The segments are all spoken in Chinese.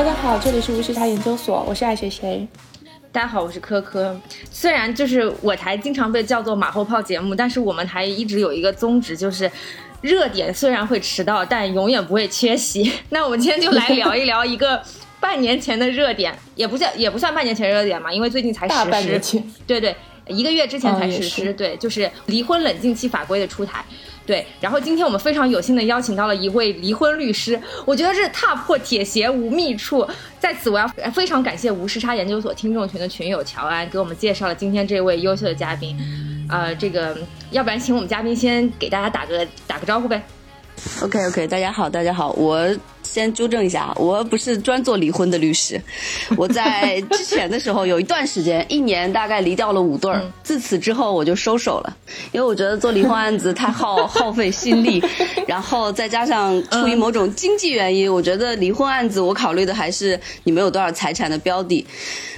大家好，这里是无时差研究所，我是爱谁谁。大家好，我是科科。虽然就是我台经常被叫做马后炮节目，但是我们台一直有一个宗旨，就是热点虽然会迟到，但永远不会缺席。那我们今天就来聊一聊一个半年前的热点，也不算也不算半年前热点嘛，因为最近才实施。大半年前，对对，一个月之前才实施。哦对，就是离婚冷静期法规的出台。对，然后今天我们非常有幸的邀请到了一位离婚律师，我觉得是踏破铁鞋无觅处。在此，我要非常感谢吴时差研究所听众群的群友乔安给我们介绍了今天这位优秀的嘉宾。呃，这个要不然请我们嘉宾先给大家打个打个招呼呗。OK OK，大家好，大家好，我先纠正一下，我不是专做离婚的律师，我在之前的时候有一段时间，一年大概离掉了五对儿，自此之后我就收手了，因为我觉得做离婚案子太耗 耗费心力，然后再加上出于某种经济原因，我觉得离婚案子我考虑的还是你们有多少财产的标的。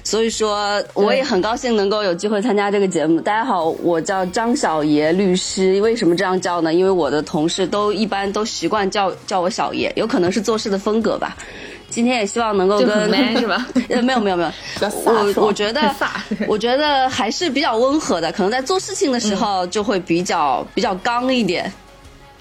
所以说，我也很高兴能够有机会参加这个节目。大家好，我叫张小爷律师。为什么这样叫呢？因为我的同事都一般都习惯叫叫我小爷，有可能是做事的风格吧。今天也希望能够跟很 man 是吧？呃，没有没有没有，我我觉得 我觉得还是比较温和的，可能在做事情的时候就会比较、比较刚一点。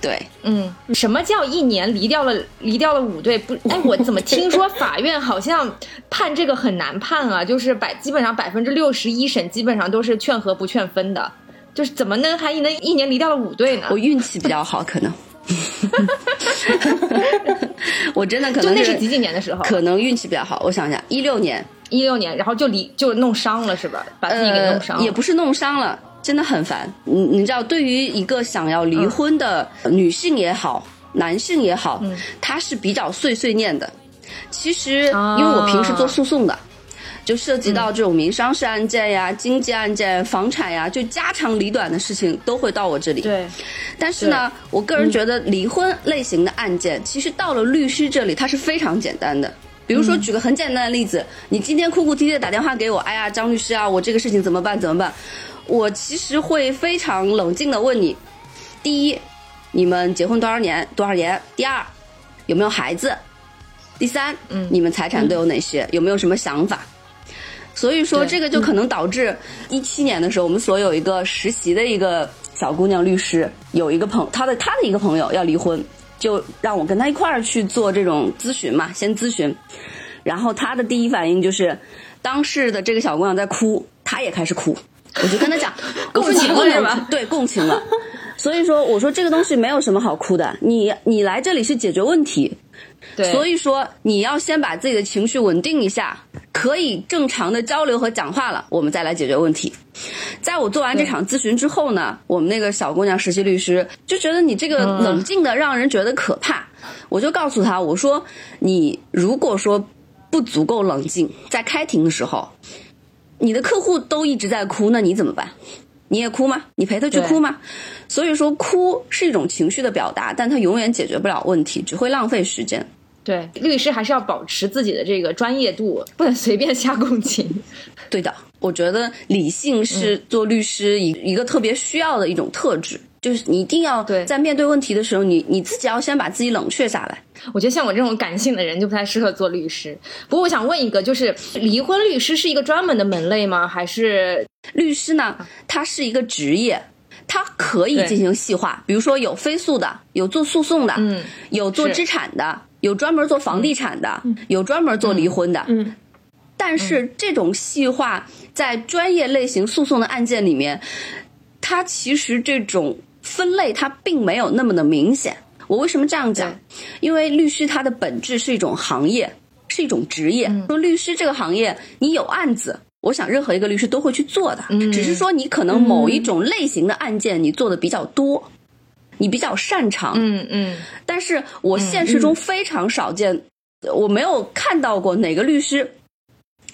对，嗯，什么叫一年离掉了离掉了五对？不，哎，我怎么听说法院好像判这个很难判啊？就是百基本上百分之六十一审基本上都是劝和不劝分的，就是怎么能还能一年离掉了五对呢我？运气比较好，可能。我真的可能就那是几几年的时候？可能运气比较好。我想想，一六年，一六年，然后就离就弄伤了是吧？把自己给弄伤了、呃，也不是弄伤了，真的很烦。你你知道，对于一个想要离婚的女性也好，男性也好，嗯他是比较碎碎念的。其实，啊因为我平时做诉讼的。就涉及到这种民商事案件呀、经济案件、房产呀，就家长里短的事情都会到我这里。对，但是呢，我个人觉得离婚类型的案件，其实到了律师这里，它是非常简单的。比如说，举个很简单的例子，你今天哭哭啼啼的打电话给我，哎呀，张律师啊，我这个事情怎么办？怎么办？我其实会非常冷静的问你：第一，你们结婚多少年？多少年？第二，有没有孩子？第三，嗯你们财产都有哪些？有没有什么想法？所以说，这个就可能导致一七年的时候，我们所有一个实习的一个小姑娘律师，有一个朋她的她的一个朋友要离婚，就让我跟她一块儿去做这种咨询嘛，先咨询。然后她的第一反应就是，当事的这个小姑娘在哭，她也开始哭。我就跟他讲，共情了是吧？对，共情了。所以说，我说这个东西没有什么好哭的，你你来这里是解决问题，对，所以说，你要先把自己的情绪稳定一下，可以正常的交流和讲话了，我们再来解决问题。在我做完这场咨询之后呢，我们那个小姑娘实习律师就觉得你这个冷静的让人觉得可怕，我就告诉她，我说你如果说不足够冷静，在开庭的时候，你的客户都一直在哭，那你怎么办？你也哭吗？你陪他去哭吗？所以说，哭是一种情绪的表达，但它永远解决不了问题，只会浪费时间。对律师还是要保持自己的这个专业度，不能随便瞎共情。对的，我觉得理性是做律师一一个特别需要的一种特质，就是你一定要对在面对问题的时候，你你自己要先把自己冷却下来。我觉得像我这种感性的人就不太适合做律师。不过我想问一个，就是离婚律师是一个专门的门类吗？还是律师呢，它是一个职业。它可以进行细化，比如说有非诉的，有做诉讼的，嗯，有做资产的，有专门做房地产的，有专门做离婚的。嗯，但是这种细化在专业类型诉讼的案件里面，它其实这种分类它并没有那么的明显。我为什么这样讲？因为律师它的本质是一种行业，是一种职业。说律师这个行业，你有案子。我想，任何一个律师都会去做的，只是说你可能某一种类型的案件你做的比较多，你比较擅长。嗯嗯但是我现实中非常少见，我没有看到过哪个律师。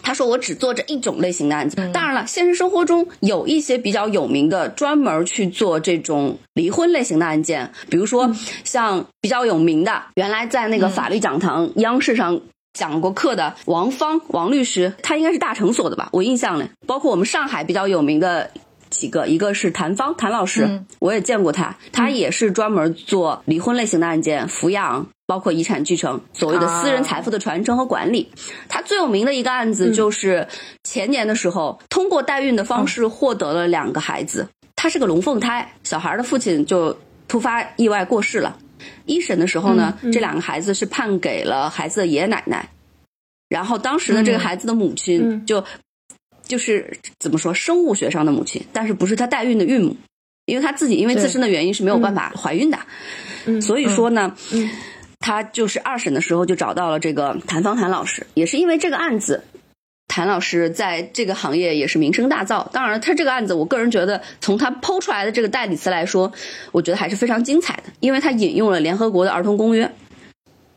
他说：“我只做这一种类型的案子。当然了，现实生活中有一些比较有名的，专门去做这种离婚类型的案件，比如说像比较有名的，原来在那个法律讲堂、央视上讲过课的王芳王律师，他应该是大成所的吧？我印象里，包括我们上海比较有名的几个，一个是谭芳谭老师，我也见过他，他也是专门做离婚类型的案件，抚养包括遗产继承，所谓的私人财富的传承和管理。他最有名的一个案子就是前年的时候，通过代孕的方式获得了两个孩子，他是个龙凤胎，小孩的父亲就突发意外过世了。一审的时候呢，这两个孩子是判给了孩子的爷爷奶奶，然后当时呢，这个孩子的母亲就。就是怎么说，生物学上的母亲，但是不是她代孕的孕母，因为她自己因为自身的原因是没有办法怀孕的，所以说呢，她就是二审的时候就找到了这个谭芳谭老师，也是因为这个案子，谭老师在这个行业也是名声大噪。当然，他这个案子，我个人觉得从他剖出来的这个代理词来说，我觉得还是非常精彩的，因为他引用了联合国的儿童公约，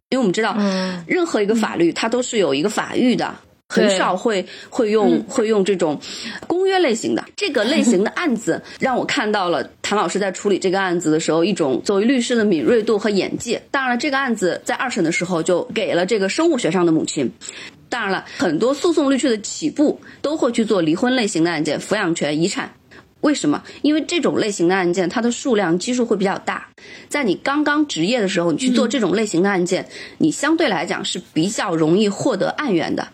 因为我们知道，任何一个法律它都是有一个法域的。很少会会用会用这种公约类型的这个类型的案子，让我看到了谭老师在处理这个案子的时候一种作为律师的敏锐度和眼界。当然了，这个案子在二审的时候就给了这个生物学上的母亲。当然了，很多诉讼律师的起步都会去做离婚类型的案件，抚养权、遗产。为什么？因为这种类型的案件，它的数量基数会比较大。在你刚刚执业的时候，你去做这种类型的案件，你相对来讲是比较容易获得案源的。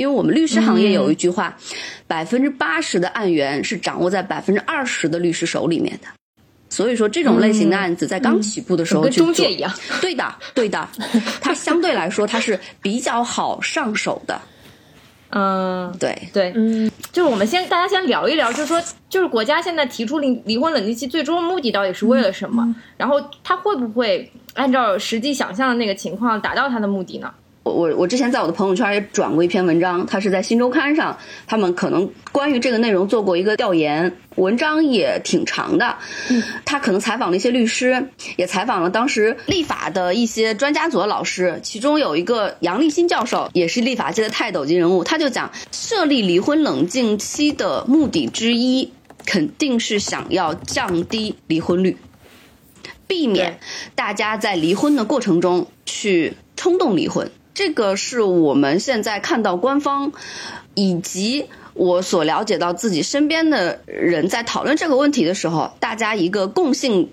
因为我们律师行业有一句话，百分之八十的案源是掌握在百分之二十的律师手里面的，所以说这种类型的案子在刚起步的时候跟中介一样，对的，对的，它相对来说它是比较好上手的。嗯，对。对，嗯，就是我们先大家先聊一聊，就是说，就是国家现在提出离离婚冷静期最终目的到底是为了什么？然后它会不会按照实际想象的那个情况达到它的目的呢？我我我之前在我的朋友圈也转过一篇文章，它是在新周刊上，他们可能关于这个内容做过一个调研，文章也挺长的。嗯，他可能采访了一些律师，也采访了当时立法的一些专家组的老师，其中有一个杨立新教授，也是立法界的泰斗级人物，他就讲设立离婚冷静期的目的之一，肯定是想要降低离婚率，避免大家在离婚的过程中去冲动离婚。这个是我们现在看到官方，以及我所了解到自己身边的人在讨论这个问题的时候，大家一个共性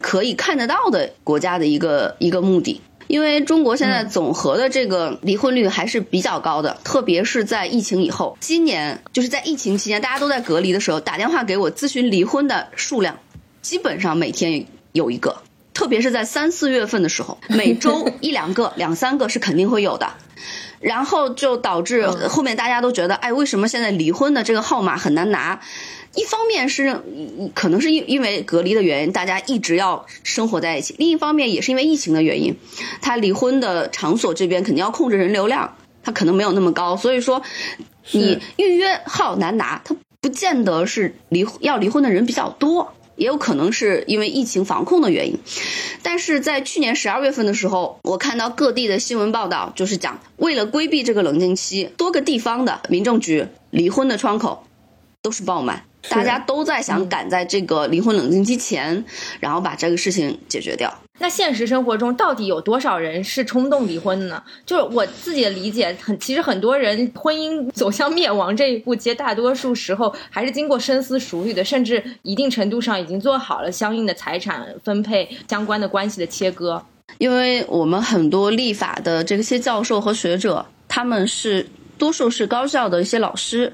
可以看得到的国家的一个一个目的。因为中国现在总和的这个离婚率还是比较高的，特别是在疫情以后，今年就是在疫情期间大家都在隔离的时候，打电话给我咨询离婚的数量，基本上每天有一个。特别是在三四月份的时候，每周一两个、两三个是肯定会有的，然后就导致后面大家都觉得，哎，为什么现在离婚的这个号码很难拿？一方面是可能是因因为隔离的原因，大家一直要生活在一起；另一方面也是因为疫情的原因，他离婚的场所这边肯定要控制人流量，他可能没有那么高，所以说你预约号难拿，他不见得是离要离婚的人比较多。也有可能是因为疫情防控的原因，但是在去年十二月份的时候，我看到各地的新闻报道，就是讲为了规避这个冷静期，多个地方的民政局离婚的窗口都是爆满。大家都在想赶在这个离婚冷静期前，然后把这个事情解决掉。那现实生活中到底有多少人是冲动离婚的呢？就是我自己的理解，很其实很多人婚姻走向灭亡这一步，其实大多数时候还是经过深思熟虑的，甚至一定程度上已经做好了相应的财产分配、相关的关系的切割。因为我们很多立法的这些教授和学者，他们是多数是高校的一些老师。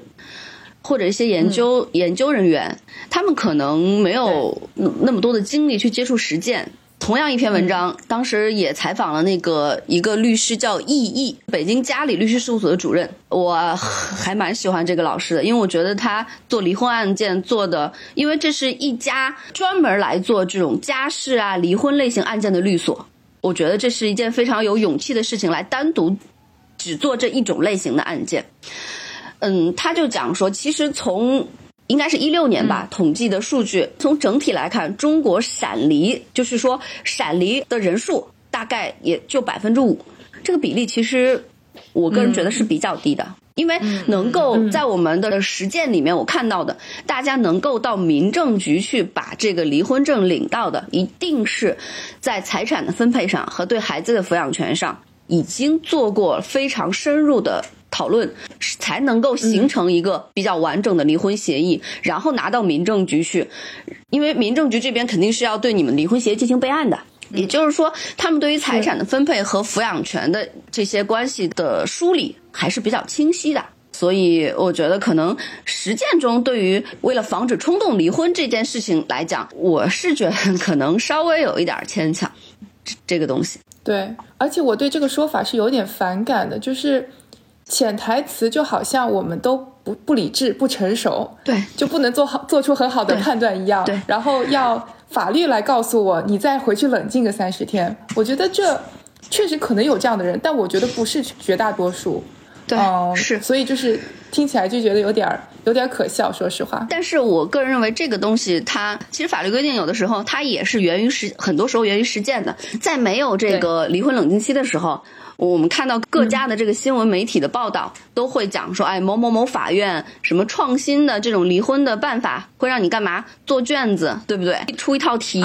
或者一些研究研究人员，他们可能没有那么多的精力去接触实践。同样一篇文章，当时也采访了那个一个律师叫易易，北京嘉里律师事务所的主任。我还蛮喜欢这个老师的，因为我觉得他做离婚案件做的，因为这是一家专门来做这种家事啊、离婚类型案件的律所。我觉得这是一件非常有勇气的事情，来单独只做这一种类型的案件。嗯，他就讲说，其实从应该是一六年吧统计的数据，从整体来看，中国闪离就是说闪离的人数大概也就百分之五，这个比例其实我个人觉得是比较低的，因为能够在我们的实践里面，我看到的，大家能够到民政局去把这个离婚证领到的，一定是在财产的分配上和对孩子的抚养权上已经做过非常深入的。讨论，才能够形成一个比较完整的离婚协议，然后拿到民政局去，因为民政局这边肯定是要对你们离婚协议进行备案的。也就是说，他们对于财产的分配和抚养权的这些关系的梳理还是比较清晰的。所以，我觉得可能实践中，对于为了防止冲动离婚这件事情来讲，我是觉得可能稍微有一点牵强。这这个东西，对，而且我对这个说法是有点反感的，就是潜台词就好像我们都不不理智、不成熟，对，就不能做好做出很好的判断一样。对，然后要法律来告诉我，你再回去冷静个三十天。我觉得这确实可能有这样的人，但我觉得不是绝大多数。对，是，所以就是听起来就觉得有点儿有点可笑，说实话。但是我个人认为这个东西，它其实法律规定有的时候它也是源于实，很多时候源于实践的。在没有这个离婚冷静期的时候。我们看到各家的这个新闻媒体的报道，都会讲说，哎，某某某法院什么创新的这种离婚的办法，会让你干嘛？做卷子，对不对？出一套题，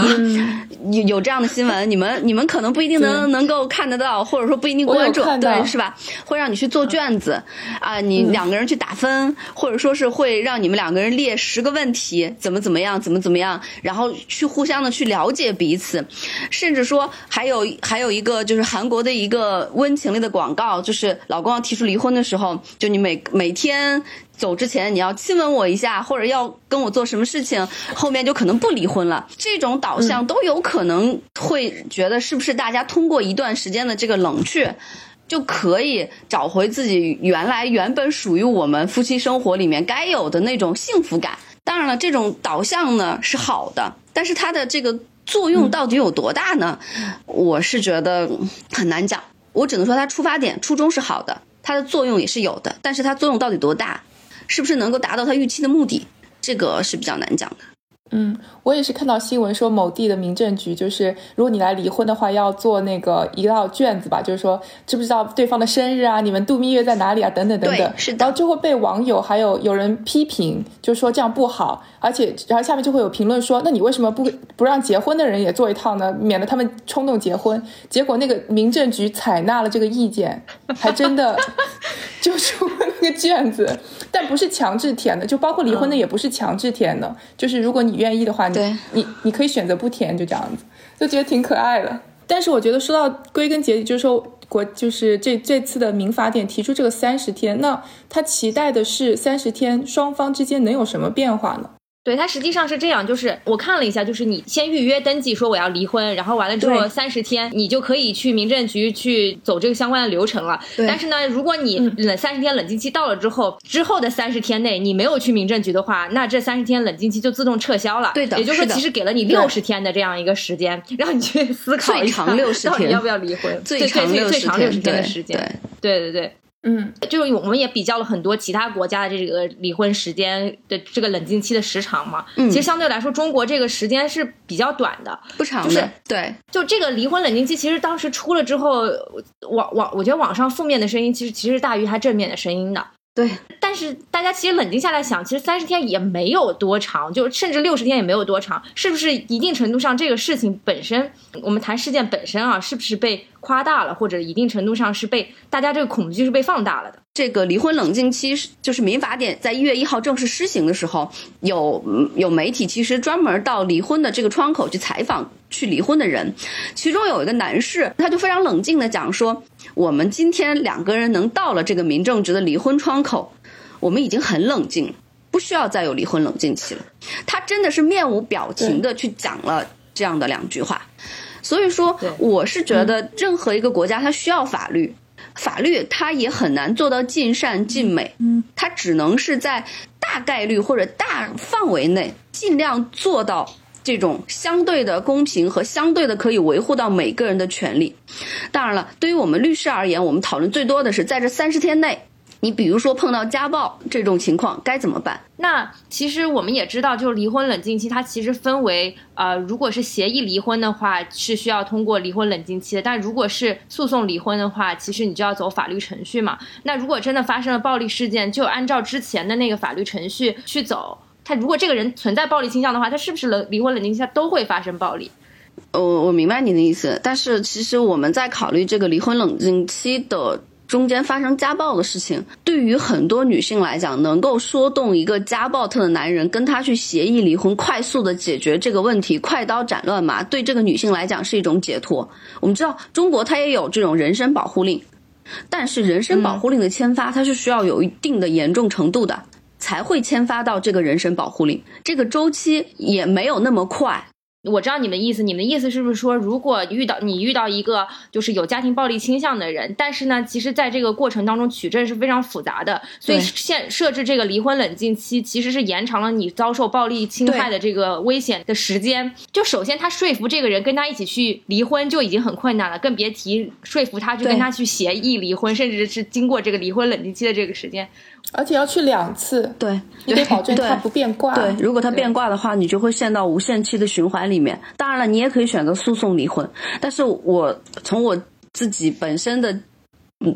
有有这样的新闻，你们你们可能不一定能能够看得到，或者说不一定关注，对，是吧？会让你去做卷子，啊，你两个人去打分，或者说是会让你们两个人列十个问题，怎么怎么样，怎么怎么样，然后去互相的去了解彼此，甚至说还有还有一个就是韩国的一个。温情类的广告，就是老公要提出离婚的时候，就你每每天走之前，你要亲吻我一下，或者要跟我做什么事情，后面就可能不离婚了。这种导向都有可能会觉得，是不是大家通过一段时间的这个冷却，就可以找回自己原来原本属于我们夫妻生活里面该有的那种幸福感？当然了，这种导向呢是好的，但是它的这个作用到底有多大呢？我是觉得很难讲。我只能说，它出发点初衷是好的，它的作用也是有的，但是它作用到底多大，是不是能够达到它预期的目的，这个是比较难讲的。嗯，我也是看到新闻说某地的民政局，就是如果你来离婚的话，要做那个一道卷子吧，就是说知不知道对方的生日啊，你们度蜜月在哪里啊，等等等等。是的。然后就会被网友还有有人批评，就说这样不好，而且然后下面就会有评论说，那你为什么不不让结婚的人也做一套呢？免得他们冲动结婚。结果那个民政局采纳了这个意见，还真的 就出那个卷子，但不是强制填的，就包括离婚的也不是强制填的，就是如果你。愿意的话，你你你可以选择不填，就这样子，就觉得挺可爱的。但是我觉得说到归根结底，就是说国就是这这次的民法典提出这个三十天，那他期待的是三十天双方之间能有什么变化呢？对，它实际上是这样，就是我看了一下，就是你先预约登记说我要离婚，然后完了之后三十天你就可以去民政局去走这个相关的流程了。但是呢，如果你冷三十天冷静期到了之后，之后的三十天内你没有去民政局的话，那这三十天冷静期就自动撤销了。对的，也就是说，其实给了你六十天的这样一个时间，让你去思考一下到底要不要离婚。最长六十天的时间。对对对。嗯，就是我们也比较了很多其他国家的这个离婚时间的这个冷静期的时长嘛。嗯，其实相对来说，中国这个时间是比较短的，不长的。对，就这个离婚冷静期，其实当时出了之后，网网我觉得网上负面的声音其实其实大于它正面的声音的。对，但是大家其实冷静下来想，其实三十天也没有多长，就甚至六十天也没有多长，是不是一定程度上这个事情本身，我们谈事件本身啊，是不是被夸大了，或者一定程度上是被大家这个恐惧是被放大了的？这个离婚冷静期就是民法典在一月一号正式施行的时候，有有媒体其实专门到离婚的这个窗口去采访去离婚的人，其中有一个男士，他就非常冷静的讲说，我们今天两个人能到了这个民政局的离婚窗口，我们已经很冷静，不需要再有离婚冷静期了。他真的是面无表情的去讲了这样的两句话，所以说我是觉得任何一个国家它需要法律。法律它也很难做到尽善尽美，嗯，它只能是在大概率或者大范围内尽量做到这种相对的公平和相对的可以维护到每个人的权利。当然了，对于我们律师而言，我们讨论最多的是在这三十天内。你比如说碰到家暴这种情况该怎么办？那其实我们也知道，就是离婚冷静期，它其实分为呃，如果是协议离婚的话，是需要通过离婚冷静期的；但如果是诉讼离婚的话，其实你就要走法律程序嘛。那如果真的发生了暴力事件，就按照之前的那个法律程序去走。他如果这个人存在暴力倾向的话，他是不是冷离婚冷静期都会发生暴力？我我明白你的意思，但是其实我们在考虑这个离婚冷静期的。中间发生家暴的事情，对于很多女性来讲，能够说动一个家暴她的男人跟她去协议离婚，快速的解决这个问题，快刀斩乱麻，对这个女性来讲是一种解脱。我们知道中国它也有这种人身保护令，但是人身保护令的签发，它是需要有一定的严重程度的，才会签发到这个人身保护令，这个周期也没有那么快。我知道你们意思，你们的意思是不是说，如果遇到你遇到一个就是有家庭暴力倾向的人，但是呢，其实在这个过程当中取证是非常复杂的，所以现设置这个离婚冷静期，其实是延长了你遭受暴力侵害的这个危险的时间。就首先他说服这个人跟他一起去离婚就已经很困难了，更别提说服他去跟他去协议离婚，甚至是经过这个离婚冷静期的这个时间。而且要去两次，对，你得保证他不变卦。对，如果他变卦的话，你就会陷到无限期的循环里面。当然了，你也可以选择诉讼离婚，但是我从我自己本身的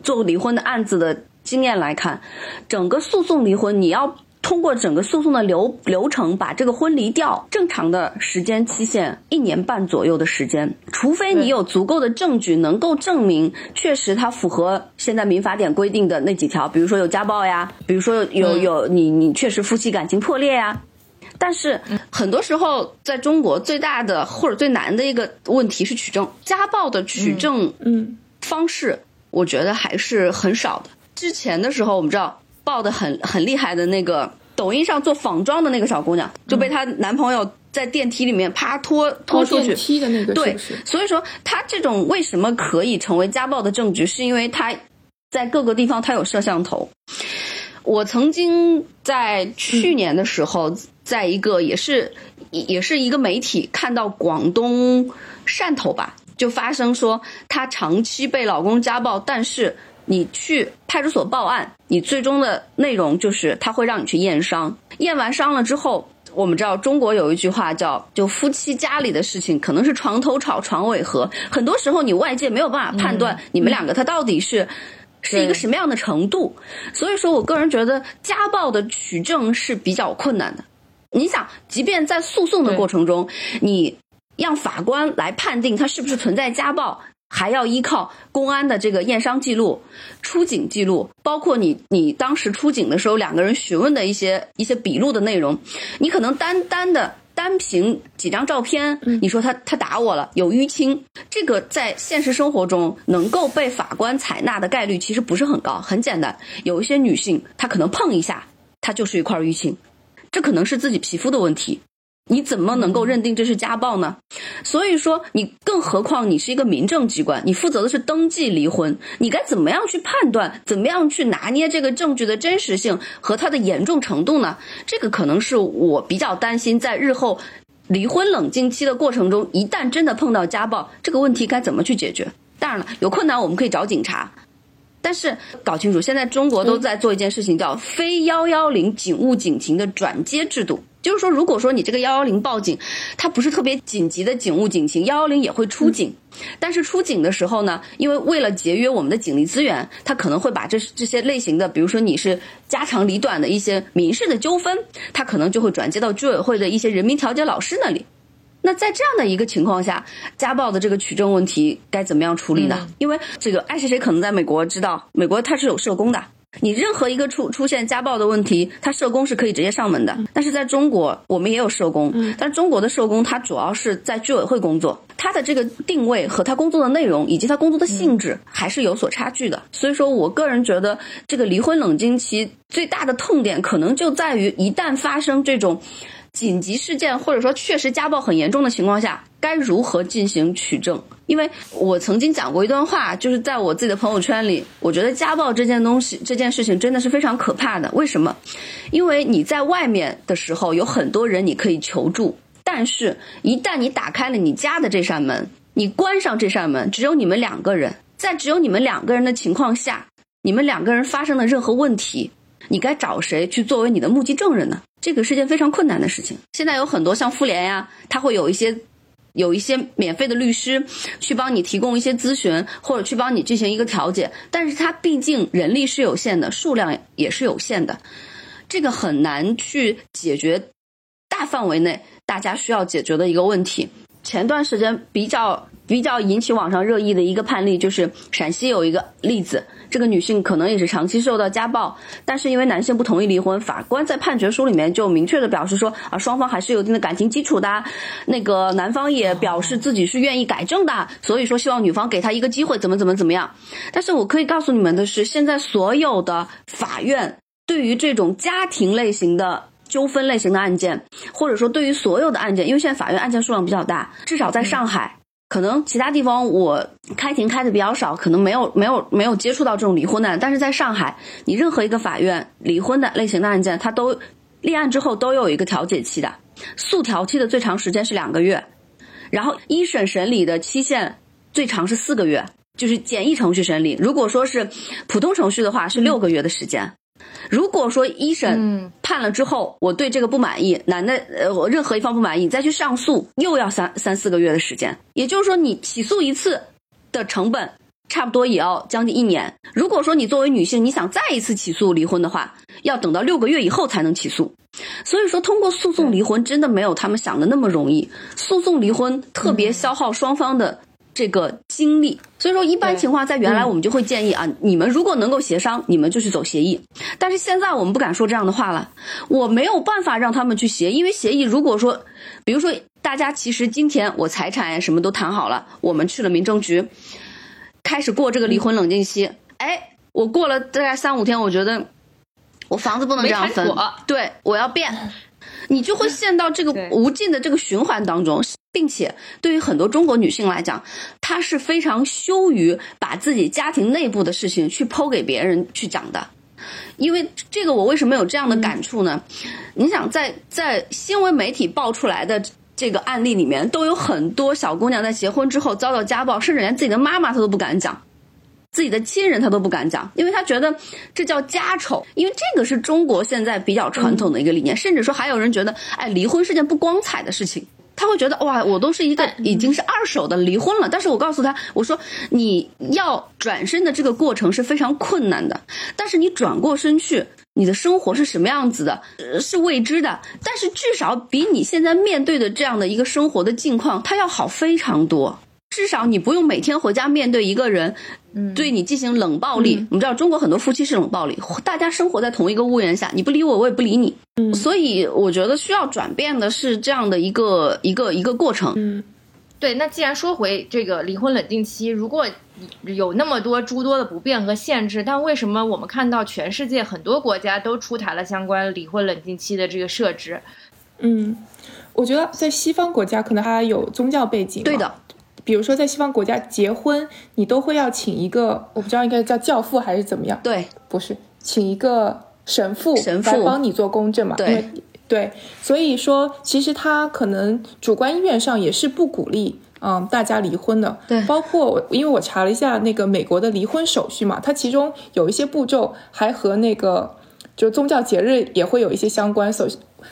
做离婚的案子的经验来看，整个诉讼离婚你要。通过整个诉讼的流流程，把这个婚离掉，正常的时间期限一年半左右的时间，除非你有足够的证据能够证明确实他符合现在民法典规定的那几条，比如说有家暴呀，比如说有有你你确实夫妻感情破裂呀。但是很多时候，在中国最大的或者最难的一个问题是取证，家暴的取证嗯方式，我觉得还是很少的。之前的时候，我们知道。爆的很很厉害的那个抖音上做仿妆的那个小姑娘，就被她男朋友在电梯里面啪拖拖出去。电梯的那个对，所以说她这种为什么可以成为家暴的证据，是因为她在各个地方她有摄像头。我曾经在去年的时候，在一个也是也是一个媒体看到广东汕头吧，就发生说她长期被老公家暴，但是。你去派出所报案，你最终的内容就是他会让你去验伤，验完伤了之后，我们知道中国有一句话叫“就夫妻家里的事情可能是床头吵，床尾和”，很多时候你外界没有办法判断你们两个他到底是是一个什么样的程度，所以说我个人觉得家暴的取证是比较困难的。你想，即便在诉讼的过程中，你让法官来判定他是不是存在家暴。还要依靠公安的这个验伤记录、出警记录，包括你你当时出警的时候两个人询问的一些一些笔录的内容，你可能单单的单凭几张照片，你说他他打我了有淤青，这个在现实生活中能够被法官采纳的概率其实不是很高。很简单，有一些女性她可能碰一下，她就是一块淤青，这可能是自己皮肤的问题。你怎么能够认定这是家暴呢？所以说，你更何况你是一个民政机关，你负责的是登记离婚，你该怎么样去判断，怎么样去拿捏这个证据的真实性和它的严重程度呢？这个可能是我比较担心，在日后离婚冷静期的过程中，一旦真的碰到家暴，这个问题该怎么去解决？当然了，有困难我们可以找警察，但是搞清楚，现在中国都在做一件事情，叫非幺幺零警务警情的转接制度。就是说，如果说你这个幺幺零报警，它不是特别紧急的警务警情，幺幺零也会出警。但是出警的时候呢，因为为了节约我们的警力资源，他可能会把这这些类型的，比如说你是家长里短的一些民事的纠纷，他可能就会转接到居委会的一些人民调解老师那里。那在这样的一个情况下，家暴的这个取证问题该怎么样处理呢？因为这个爱谁谁可能在美国知道，美国它是有社工的。你任何一个出出现家暴的问题，他社工是可以直接上门的。但是在中国，我们也有社工，但是中国的社工他主要是在居委会工作，他的这个定位和他工作的内容以及他工作的性质还是有所差距的。所以说我个人觉得，这个离婚冷静期最大的痛点可能就在于，一旦发生这种。紧急事件，或者说确实家暴很严重的情况下，该如何进行取证？因为我曾经讲过一段话，就是在我自己的朋友圈里，我觉得家暴这件东西，这件事情真的是非常可怕的。为什么？因为你在外面的时候有很多人你可以求助，但是一旦你打开了你家的这扇门，你关上这扇门，只有你们两个人，在只有你们两个人的情况下，你们两个人发生的任何问题。你该找谁去作为你的目击证人呢？这个是件非常困难的事情。现在有很多像妇联呀，他会有一些有一些免费的律师去帮你提供一些咨询，或者去帮你进行一个调解。但是它毕竟人力是有限的，数量也是有限的，这个很难去解决大范围内大家需要解决的一个问题。前段时间比较比较引起网上热议的一个判例，就是陕西有一个例子，这个女性可能也是长期受到家暴，但是因为男性不同意离婚，法官在判决书里面就明确的表示说啊，双方还是有一定的感情基础的，那个男方也表示自己是愿意改正的，所以说希望女方给他一个机会，怎么怎么怎么样。但是我可以告诉你们的是，现在所有的法院对于这种家庭类型的纠纷类型的案件，或者说对于所有的案件，因为现在法院案件数量比较大，至少在上海。可能其他地方我开庭开的比较少，可能没有没有没有接触到这种离婚的。但是在上海，你任何一个法院离婚的类型的案件，它都立案之后都有一个调解期的，诉调期的最长时间是两个月，然后一审审理的期限最长是四个月，就是简易程序审理。如果说是普通程序的话，是六个月的时间。如果说一审判了之后，我对这个不满意，男的呃，我任何一方不满意，你再去上诉，又要三三四个月的时间。也就是说，你起诉一次的成本，差不多也要将近一年。如果说你作为女性，你想再一次起诉离婚的话，要等到六个月以后才能起诉。所以说，通过诉讼离婚真的没有他们想的那么容易。诉讼离婚特别消耗双方的。这个经历，所以说一般情况在原来我们就会建议啊，你们如果能够协商，你们就去走协议。但是现在我们不敢说这样的话了，我没有办法让他们去协，因为协议如果说，比如说大家其实今天我财产什么都谈好了，我们去了民政局，开始过这个离婚冷静期。哎，我过了大概三五天，我觉得我房子不能这样分，对我要变，你就会陷到这个无尽的这个循环当中。并且对于很多中国女性来讲，她是非常羞于把自己家庭内部的事情去剖给别人去讲的，因为这个我为什么有这样的感触呢？你想在在新闻媒体爆出来的这个案例里面，都有很多小姑娘在结婚之后遭到家暴，甚至连自己的妈妈她都不敢讲，自己的亲人他都不敢讲，因为他觉得这叫家丑，因为这个是中国现在比较传统的一个理念，甚至说还有人觉得，哎，离婚是件不光彩的事情。他会觉得哇，我都是一个已经是二手的离婚了。但是我告诉他，我说你要转身的这个过程是非常困难的。但是你转过身去，你的生活是什么样子的，是未知的。但是至少比你现在面对的这样的一个生活的境况，它要好非常多。至少你不用每天回家面对一个人，对你进行冷暴力。我们知道中国很多夫妻是冷暴力，大家生活在同一个屋檐下，你不理我，我也不理你。嗯所以我觉得需要转变的是这样的一个一个一个过程。嗯，对。那既然说回这个离婚冷静期，如果有那么多诸多的不便和限制，但为什么我们看到全世界很多国家都出台了相关离婚冷静期的这个设置？嗯，我觉得在西方国家可能还有宗教背景。对的。比如说，在西方国家结婚，你都会要请一个，我不知道应该叫教父还是怎么样？对，不是，请一个神父神父来帮你做公证嘛？对，对，所以说其实他可能主观意愿上也是不鼓励，嗯，大家离婚的。对，包括因为我查了一下那个美国的离婚手续嘛，它其中有一些步骤还和那个就宗教节日也会有一些相关。首，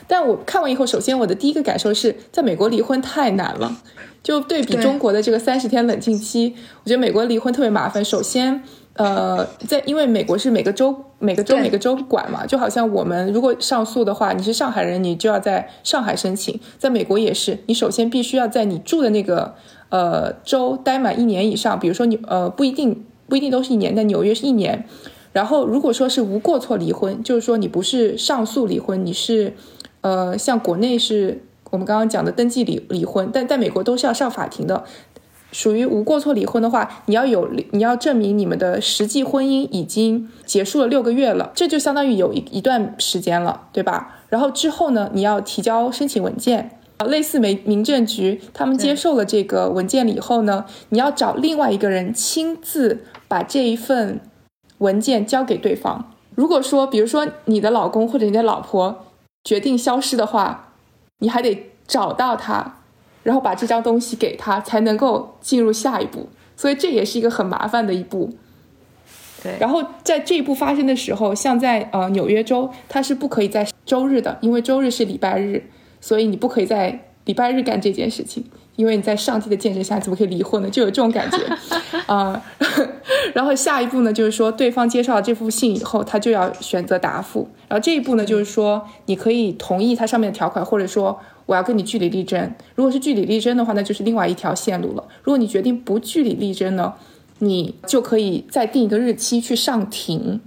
但我看完以后，首先我的第一个感受是在美国离婚太难了。就对比中国的这个三十天冷静期，我觉得美国离婚特别麻烦。首先，呃，在因为美国是每个州每个州每个州管嘛，就好像我们如果上诉的话，你是上海人，你就要在上海申请。在美国也是，你首先必须要在你住的那个呃州待满一年以上。比如说你呃不一定不一定都是一年，但纽约是一年。然后如果说是无过错离婚，就是说你不是上诉离婚，你是呃像国内是。我们刚刚讲的登记离离婚，但在美国都是要上法庭的，属于无过错离婚的话，你要有你要证明你们的实际婚姻已经结束了六个月了，这就相当于有一一段时间了，对吧？然后之后呢，你要提交申请文件，类似民民政局，他们接受了这个文件了以后呢，你要找另外一个人亲自把这一份文件交给对方。如果说，比如说你的老公或者你的老婆决定消失的话。你还得找到他，然后把这张东西给他，才能够进入下一步。所以这也是一个很麻烦的一步。对。然后在这一步发生的时候，像在呃纽约州，它是不可以在周日的，因为周日是礼拜日，所以你不可以在礼拜日干这件事情。因为你在上帝的见证下，怎么可以离婚呢？就有这种感觉 啊。然后下一步呢，就是说对方接受了这封信以后，他就要选择答复。然后这一步呢，就是说你可以同意它上面的条款，或者说我要跟你据理力争。如果是据理力争的话，那就是另外一条线路了。如果你决定不据理力争呢，你就可以再定一个日期去上庭。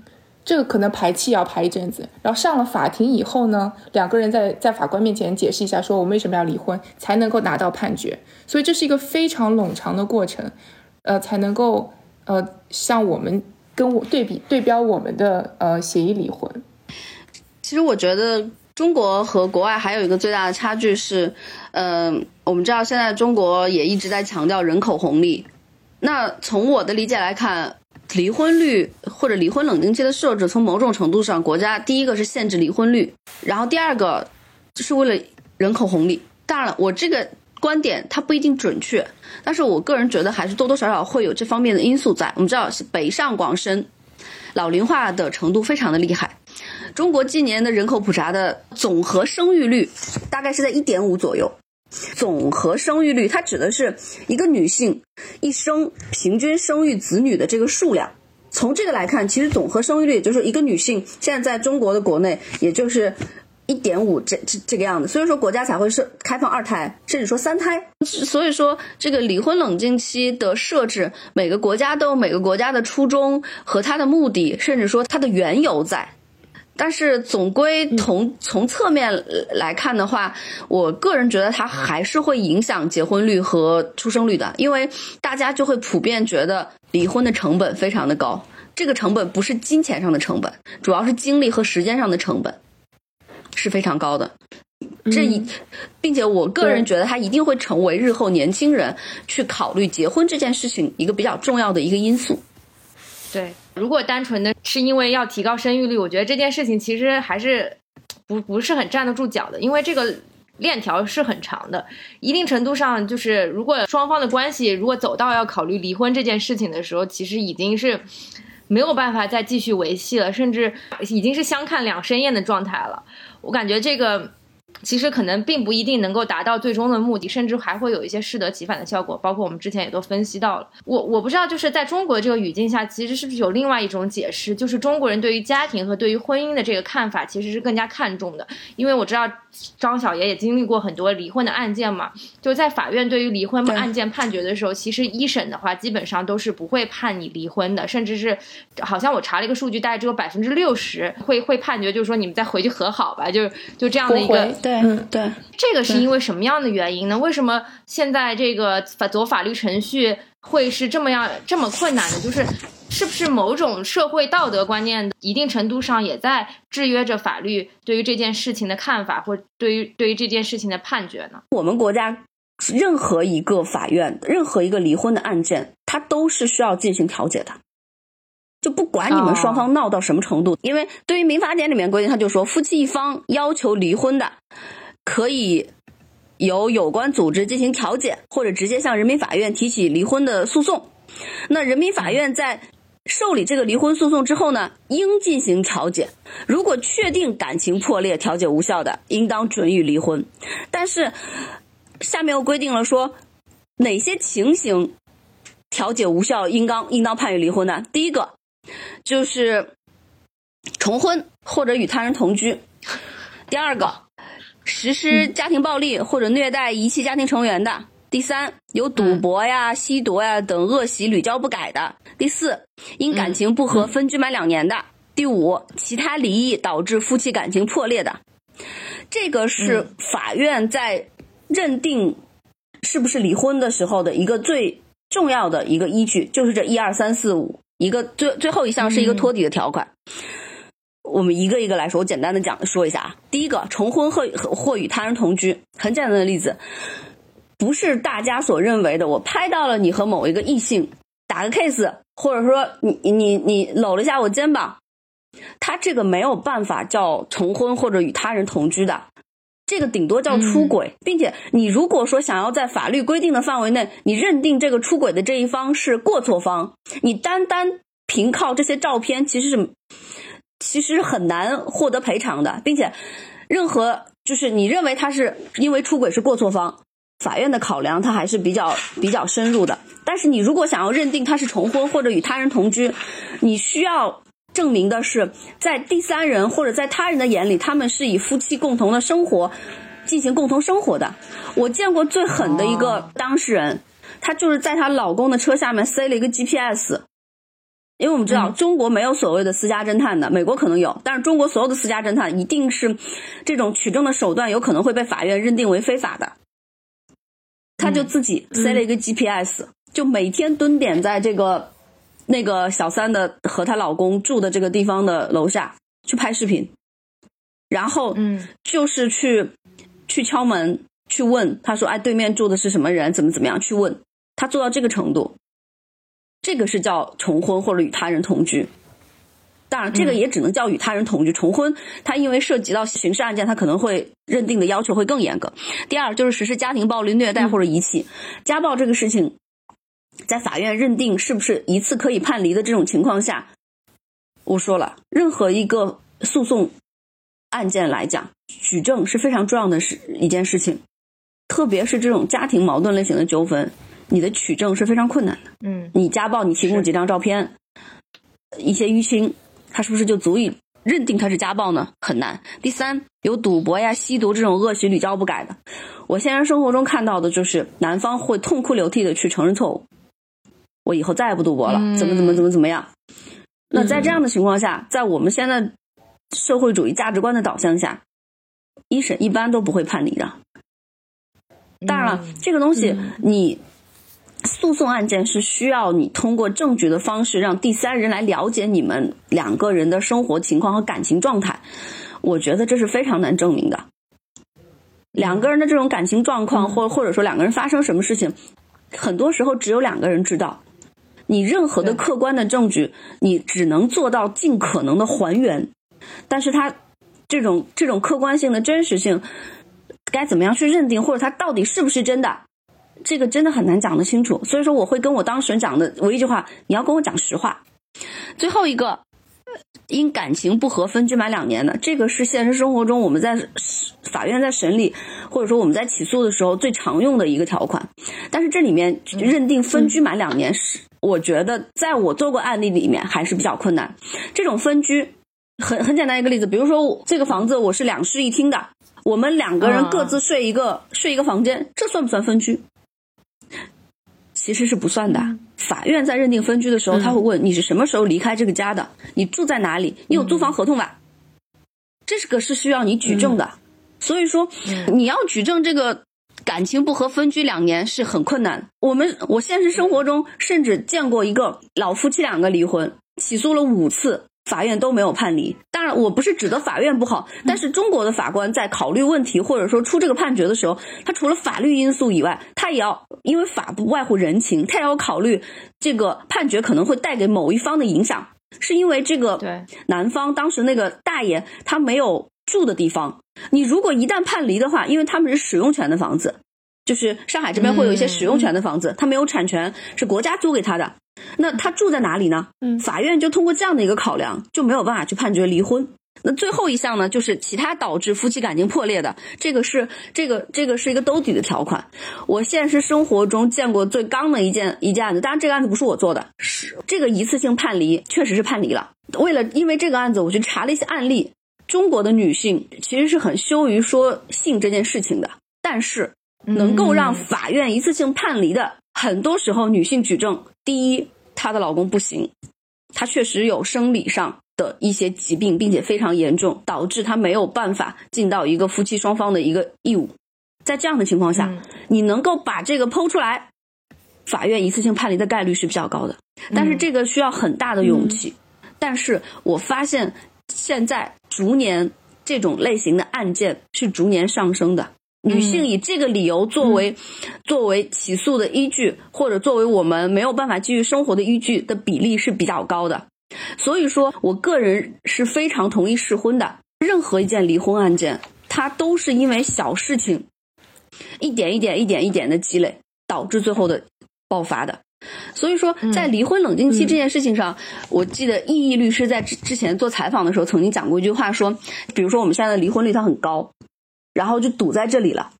这个可能排期要排一阵子，然后上了法庭以后呢，两个人在在法官面前解释一下，说我们为什么要离婚，才能够拿到判决。所以这是一个非常冗长的过程，呃，才能够呃像我们跟我对比对标我们的呃协议离婚。其实我觉得中国和国外还有一个最大的差距是，嗯，我们知道现在中国也一直在强调人口红利，那从我的理解来看。离婚率或者离婚冷静期的设置，从某种程度上，国家第一个是限制离婚率，然后第二个就是为了人口红利。当然了，我这个观点它不一定准确，但是我个人觉得还是多多少少会有这方面的因素在。我们知道，北上广深老龄化的程度非常的厉害，中国今年的人口普查的总和生育率大概是在一点五左右。总和生育率，它指的是一个女性一生平均生育子女的这个数量。从这个来看，其实总和生育率，也就是一个女性现在在中国的国内，也就是一点五这这这个样子。所以说，国家才会设开放二胎，甚至说三胎。所以说，这个离婚冷静期的设置，每个国家都有每个国家的初衷和它的目的，甚至说它的缘由在。但是总归从从侧面来看的话，我个人觉得它还是会影响结婚率和出生率的，因为大家就会普遍觉得离婚的成本非常的高，这个成本不是金钱上的成本，主要是精力和时间上的成本是非常高的。这一，并且我个人觉得它一定会成为日后年轻人去考虑结婚这件事情一个比较重要的一个因素。对。如果单纯的是因为要提高生育率，我觉得这件事情其实还是 不不是很站得住脚的，因为这个链条是很长的，一定程度上就是如果双方的关系如果走到要考虑离婚这件事情的时候，其实已经是没有办法再继续维系了，甚至已经是相看两生厌的状态了。我感觉这个。其实可能并不一定能够达到最终的目的，甚至还会有一些适得其反的效果。包括我们之前也都分析到了。我我不知道，就是在中国这个语境下，其实是不是有另外一种解释，就是中国人对于家庭和对于婚姻的这个看法其实是更加看重的。因为我知道张小爷也经历过很多离婚的案件嘛，就在法院对于离婚案件判决的时候，其实一审的话基本上都是不会判你离婚的，甚至是好像我查了一个数据，大概只有百分之六十会会判决，就是说你们再回去和好吧，就是就这样的一个。对对，这个是因为什么样的原因呢？为什么现在这个法走法律程序会是这么样这么困难的？就是是不是某种社会道德观念一定程度上也在制约着法律对于这件事情的看法，或对于对于这件事情的判决呢？我们国家任何一个法院，任何一个离婚的案件，它都是需要进行调解的。就不管你们双方闹到什么程度，因为对于民法典里面规定，他就说夫妻一方要求离婚的，可以由有关组织进行调解，或者直接向人民法院提起离婚的诉讼。那人民法院在受理这个离婚诉讼之后呢，应进行调解。如果确定感情破裂、调解无效的，应当准予离婚。但是下面又规定了说，哪些情形调解无效，应当应当判予离婚呢？第一个。就是重婚或者与他人同居，第二个实施家庭暴力或者虐待遗弃家庭成员的，第三有赌博呀、吸毒呀等恶习屡教不改的，第四因感情不和分居满两年的，第五其他离异导致夫妻感情破裂的，这个是法院在认定是不是离婚的时候的一个最重要的一个依据，就是这一二三四五。一个最最后一项是一个托底的条款，我们一个一个来说，我简单的讲说一下啊。第一个，重婚或或与他人同居，很简单的例子，不是大家所认为的，我拍到了你和某一个异性打个 case，或者说你你你搂了一下我肩膀，他这个没有办法叫重婚或者与他人同居的。这个顶多叫出轨，并且你如果说想要在法律规定的范围内，你认定这个出轨的这一方是过错方，你单单凭靠这些照片，其实是其实很难获得赔偿的，并且任何就是你认为他是因为出轨是过错方，法院的考量他还是比较比较深入的。但是你如果想要认定他是重婚或者与他人同居，你需要证明的是，在第三人或者在他人的眼里，他们是以夫妻共同的生活进行共同生活的。我见过最狠的一个当事人，她就是在她老公的车下面塞了一个 GPS。因为我们知道中国没有所谓的私家侦探的，美国可能有，但是中国所有的私家侦探一定是这种取证的手段有可能会被法院认定为非法的。他就自己塞了一个 GPS，就每天蹲点在这个那个小三的和她老公住的这个地方的楼下去拍视频，然后嗯。就是去去敲门去问，他说哎对面住的是什么人，怎么怎么样去问，他做到这个程度。这个是叫重婚或者与他人同居，当然这个也只能叫与他人同居。重婚，它因为涉及到刑事案件，它可能会认定的要求会更严格。第二就是实施家庭暴力、虐待或者遗弃、家暴这个事情，在法院认定是不是一次可以判离的这种情况下，我说了，任何一个诉讼案件来讲，举证是非常重要的事一件事情，特别是这种家庭矛盾类型的纠纷。你的取证是非常困难的。嗯，你家暴，你提供几张照片，一些淤青，他是不是就足以认定他是家暴呢？很难。第三，有赌博呀、吸毒这种恶习屡教不改的。我现实生活中看到的就是男方会痛哭流涕的去承认错误，我以后再也不赌博了，怎么怎么怎么怎么样。那在这样的情况下，在我们现在社会主义价值观的导向下，一审一般都不会判离的。当然了，这个东西你。诉讼案件是需要你通过证据的方式，让第三人来了解你们两个人的生活情况和感情状态。我觉得这是非常难证明的。两个人的这种感情状况，或或者说两个人发生什么事情，很多时候只有两个人知道。你任何的客观的证据，你只能做到尽可能的还原，但是它这种这种客观性的真实性，该怎么样去认定，或者它到底是不是真的？这个真的很难讲得清楚，所以说我会跟我当事人讲的唯一一句话：你要跟我讲实话。最后一个，因感情不和分居满两年的，这个是现实生活中我们在法院在审理或者说我们在起诉的时候最常用的一个条款。但是这里面认定分居满两年是，我觉得在我做过案例里面还是比较困难。这种分居很很简单一个例子，比如说这个房子我是两室一厅的，我们两个人各自睡一个睡一个房间，这算不算分居？其实是不算的。法院在认定分居的时候，他会问你是什么时候离开这个家的，你住在哪里，你有租房合同吧？这是个是需要你举证的。所以说，你要举证这个感情不和分居两年是很困难。我们我现实生活中甚至见过一个老夫妻两个离婚，起诉了五次。法院都没有判离，当然我不是指的法院不好，但是中国的法官在考虑问题或者说出这个判决的时候，他除了法律因素以外，他也要因为法不外乎人情，他也要考虑这个判决可能会带给某一方的影响，是因为这个男方当时那个大爷他没有住的地方，你如果一旦判离的话，因为他们是使用权的房子，就是上海这边会有一些使用权的房子，他没有产权，是国家租给他的。那他住在哪里呢？嗯，法院就通过这样的一个考量，就没有办法去判决离婚。那最后一项呢，就是其他导致夫妻感情破裂的，这个是这个这个是一个兜底的条款。我现实生活中见过最刚的一件一件案子，当然这个案子不是我做的，是这个一次性判离，确实是判离了。为了因为这个案子，我去查了一些案例，中国的女性其实是很羞于说性这件事情的，但是能够让法院一次性判离的，很多时候女性举证。第一，她的老公不行，她确实有生理上的一些疾病，并且非常严重，导致她没有办法尽到一个夫妻双方的一个义务。在这样的情况下，你能够把这个剖出来，法院一次性判离的概率是比较高的。但是这个需要很大的勇气。但是我发现现在逐年这种类型的案件是逐年上升的。女性以这个理由作为作为起诉的依据，或者作为我们没有办法继续生活的依据的比例是比较高的。所以说我个人是非常同意试婚的。任何一件离婚案件，它都是因为小事情一点一点、一点一点的积累，导致最后的爆发的。所以说，在离婚冷静期这件事情上，我记得易易律师在之之前做采访的时候曾经讲过一句话，说，比如说我们现在的离婚率它很高。然后就堵在这里了。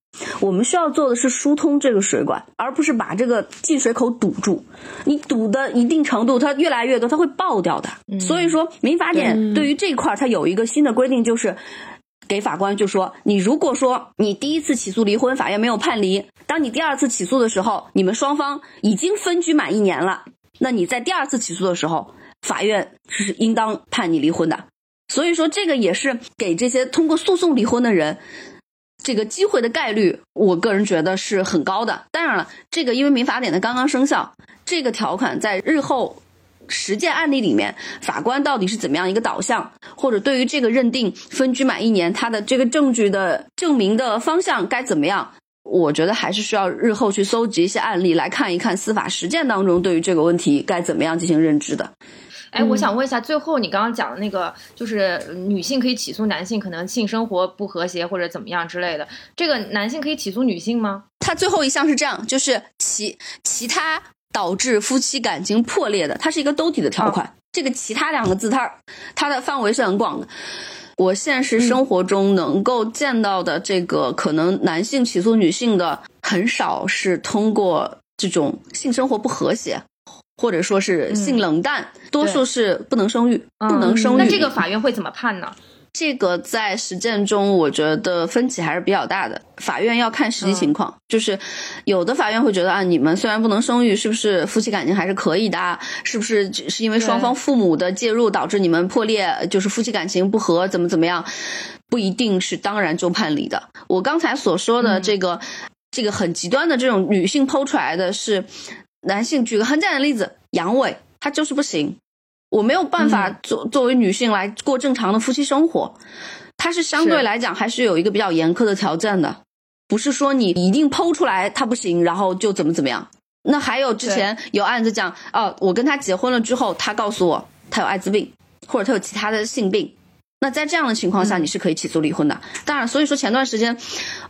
我们需要做的是疏通这个水管，而不是把这个进水口堵住。你堵的一定程度，它越来越多，它会爆掉的。所以说，民法典对于这块儿，它有一个新的规定，就是给法官就说，你如果说你第一次起诉离婚，法院没有判离，当你第二次起诉的时候，你们双方已经分居满一年了，那你在第二次起诉的时候，法院是应当判你离婚的。所以说，这个也是给这些通过诉讼离婚的人。这个机会的概率，我个人觉得是很高的。当然了，这个因为民法典的刚刚生效，这个条款在日后实践案例里面，法官到底是怎么样一个导向，或者对于这个认定分居满一年，他的这个证据的证明的方向该怎么样，我觉得还是需要日后去搜集一些案例来看一看司法实践当中对于这个问题该怎么样进行认知的。哎，我想问一下，最后你刚刚讲的那个，就是女性可以起诉男性可能性生活不和谐或者怎么样之类的，这个男性可以起诉女性吗？他最后一项是这样，就是其其他导致夫妻感情破裂的，它是一个兜底的条款。这个“其他”两个字，它它的范围是很广的。我现实生活中能够见到的这个，可能男性起诉女性的很少是通过这种性生活不和谐。或者说是性冷淡，多数是不能生育，不能生育。那这个法院会怎么判呢？这个在实践中，我觉得分歧还是比较大的。法院要看实际情况，就是有的法院会觉得啊，你们虽然不能生育，是不是夫妻感情还是可以的？是不是是因为双方父母的介入导致你们破裂，就是夫妻感情不和，怎么怎么样？不一定是当然就判离的。我刚才所说的这个，这个很极端的这种女性剖出来的是。男性举个很简单的例子，阳痿，他就是不行，我没有办法作作为女性来过正常的夫妻生活，他是相对来讲还是有一个比较严苛的条件的，不是说你一定剖出来他不行，然后就怎么怎么样。那还有之前有案子讲，哦，我跟他结婚了之后，他告诉我他有艾滋病，或者他有其他的性病。那在这样的情况下，你是可以起诉离婚的。当然，所以说前段时间，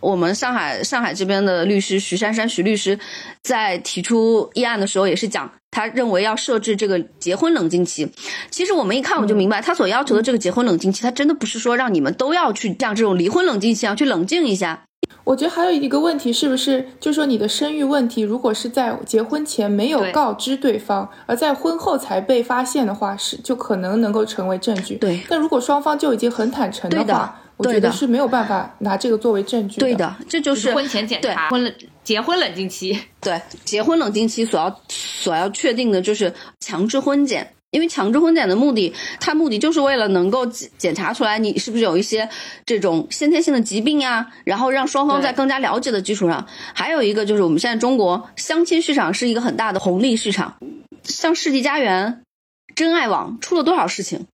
我们上海上海这边的律师徐珊珊徐律师，在提出议案的时候，也是讲他认为要设置这个结婚冷静期。其实我们一看我就明白，他所要求的这个结婚冷静期，他真的不是说让你们都要去像这种离婚冷静期啊，去冷静一下。我觉得还有一个问题，是不是就是说你的生育问题，如果是在结婚前没有告知对方，而在婚后才被发现的话，是就可能能够成为证据。对，但如果双方就已经很坦诚的话，我觉得是没有办法拿这个作为证据。对的，这就是婚前检查、婚冷结婚冷静期。对，结婚冷静期所要所要确定的就是强制婚检。因为强制婚检的目的，它目的就是为了能够检检查出来你是不是有一些这种先天性的疾病呀，然后让双方在更加了解的基础上，还有一个就是我们现在中国相亲市场是一个很大的红利市场，像世纪佳缘、真爱网出了多少事情，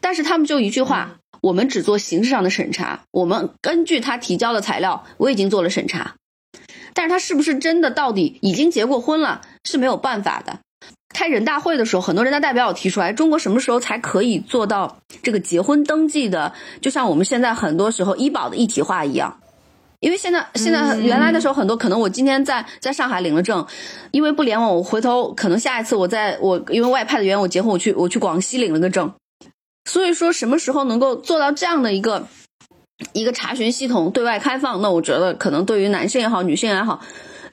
但是他们就一句话，我们只做形式上的审查，我们根据他提交的材料，我已经做了审查，但是他是不是真的到底已经结过婚了是没有办法的。开人大会的时候，很多人大代表有提出来，中国什么时候才可以做到这个结婚登记的？就像我们现在很多时候医保的一体化一样，因为现在现在原来的时候很多可能我今天在在上海领了证，因为不联网，我回头可能下一次我在我因为外派的原因我结婚我去我去广西领了个证，所以说什么时候能够做到这样的一个一个查询系统对外开放？那我觉得可能对于男性也好，女性也好，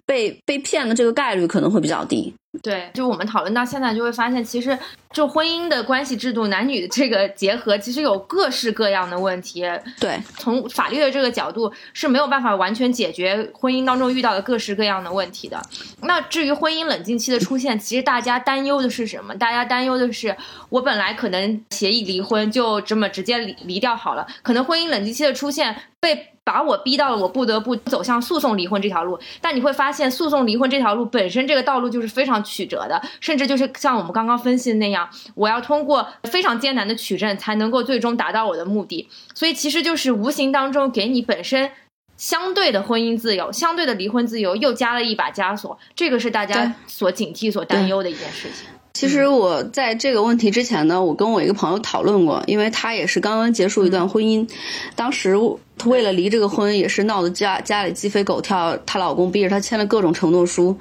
被被骗的这个概率可能会比较低。对，就我们讨论到现在，就会发现，其实就婚姻的关系制度，男女的这个结合，其实有各式各样的问题。对，从法律的这个角度是没有办法完全解决婚姻当中遇到的各式各样的问题的。那至于婚姻冷静期的出现，其实大家担忧的是什么？大家担忧的是，我本来可能协议离婚，就这么直接离离掉好了，可能婚姻冷静期的出现被。把我逼到了我不得不走向诉讼离婚这条路，但你会发现诉讼离婚这条路本身这个道路就是非常曲折的，甚至就是像我们刚刚分析的那样，我要通过非常艰难的取证才能够最终达到我的目的，所以其实就是无形当中给你本身相对的婚姻自由、相对的离婚自由又加了一把枷锁，这个是大家所警惕、所担忧的一件事情。其实我在这个问题之前呢，我跟我一个朋友讨论过，因为他也是刚刚结束一段婚姻，当时他为了离这个婚，也是闹得家家里鸡飞狗跳，她老公逼着她签了各种承诺书。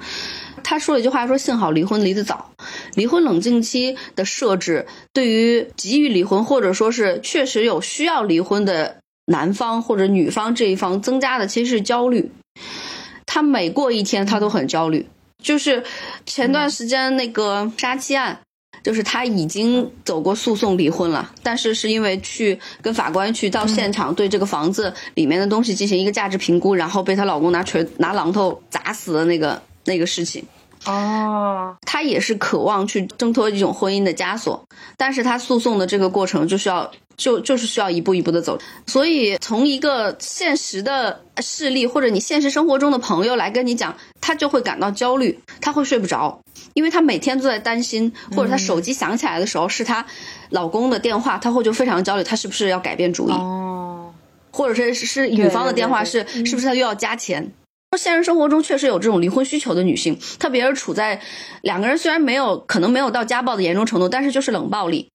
她说了一句话，说幸好离婚离得早，离婚冷静期的设置，对于急于离婚或者说是确实有需要离婚的男方或者女方这一方增加的其实是焦虑。他每过一天，他都很焦虑。就是前段时间那个杀妻案，就是她已经走过诉讼离婚了，但是是因为去跟法官去到现场对这个房子里面的东西进行一个价值评估，然后被她老公拿锤拿榔头砸死的那个那个事情。哦，他也是渴望去挣脱一种婚姻的枷锁，但是他诉讼的这个过程就需要就就是需要一步一步的走，所以从一个现实的事例或者你现实生活中的朋友来跟你讲，他就会感到焦虑，他会睡不着，因为他每天都在担心，或者他手机响起来的时候是他老公的电话，他会就非常焦虑，他是不是要改变主意，哦，或者是是女方的电话是是不是他又要加钱。现实生活中确实有这种离婚需求的女性，特别是处在两个人虽然没有可能没有到家暴的严重程度，但是就是冷暴力。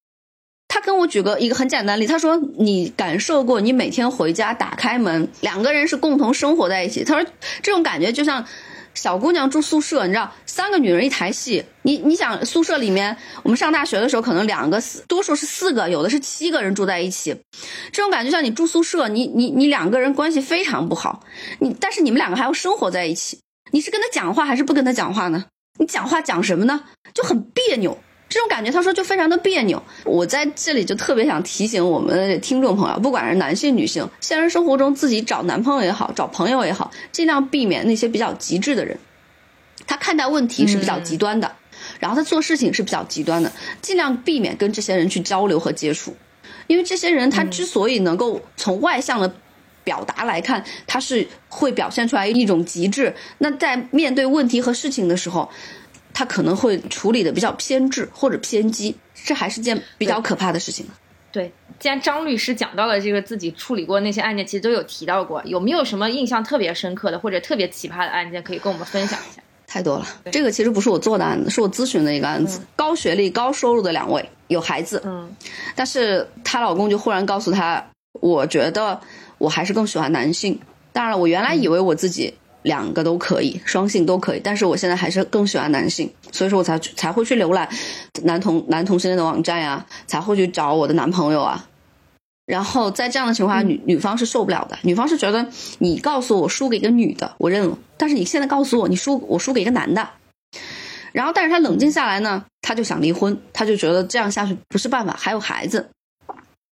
他跟我举个一个很简单例，他说你感受过你每天回家打开门，两个人是共同生活在一起。他说这种感觉就像。小姑娘住宿舍，你知道，三个女人一台戏。你你想，宿舍里面，我们上大学的时候，可能两个四，多数是四个，有的是七个人住在一起。这种感觉像你住宿舍，你你你两个人关系非常不好，你但是你们两个还要生活在一起，你是跟他讲话还是不跟他讲话呢？你讲话讲什么呢？就很别扭。这种感觉，他说就非常的别扭。我在这里就特别想提醒我们的听众朋友，不管是男性女性，现实生活中自己找男朋友也好，找朋友也好，尽量避免那些比较极致的人。他看待问题是比较极端的，然后他做事情是比较极端的，尽量避免跟这些人去交流和接触，因为这些人他之所以能够从外向的表达来看，他是会表现出来一种极致。那在面对问题和事情的时候。他可能会处理的比较偏执或者偏激，这还是件比较可怕的事情。对，既然张律师讲到了这个自己处理过那些案件，其实都有提到过，有没有什么印象特别深刻的或者特别奇葩的案件可以跟我们分享一下？太多了，这个其实不是我做的案子，是我咨询的一个案子。高学历、高收入的两位有孩子，嗯，但是她老公就忽然告诉她，我觉得我还是更喜欢男性。当然了，我原来以为我自己。两个都可以，双性都可以，但是我现在还是更喜欢男性，所以说我才才会去浏览男同男同性恋的网站呀，才会去找我的男朋友啊。然后在这样的情况下，女女方是受不了的，女方是觉得你告诉我输给一个女的，我认了，但是你现在告诉我你输我输给一个男的，然后但是他冷静下来呢，他就想离婚，他就觉得这样下去不是办法，还有孩子，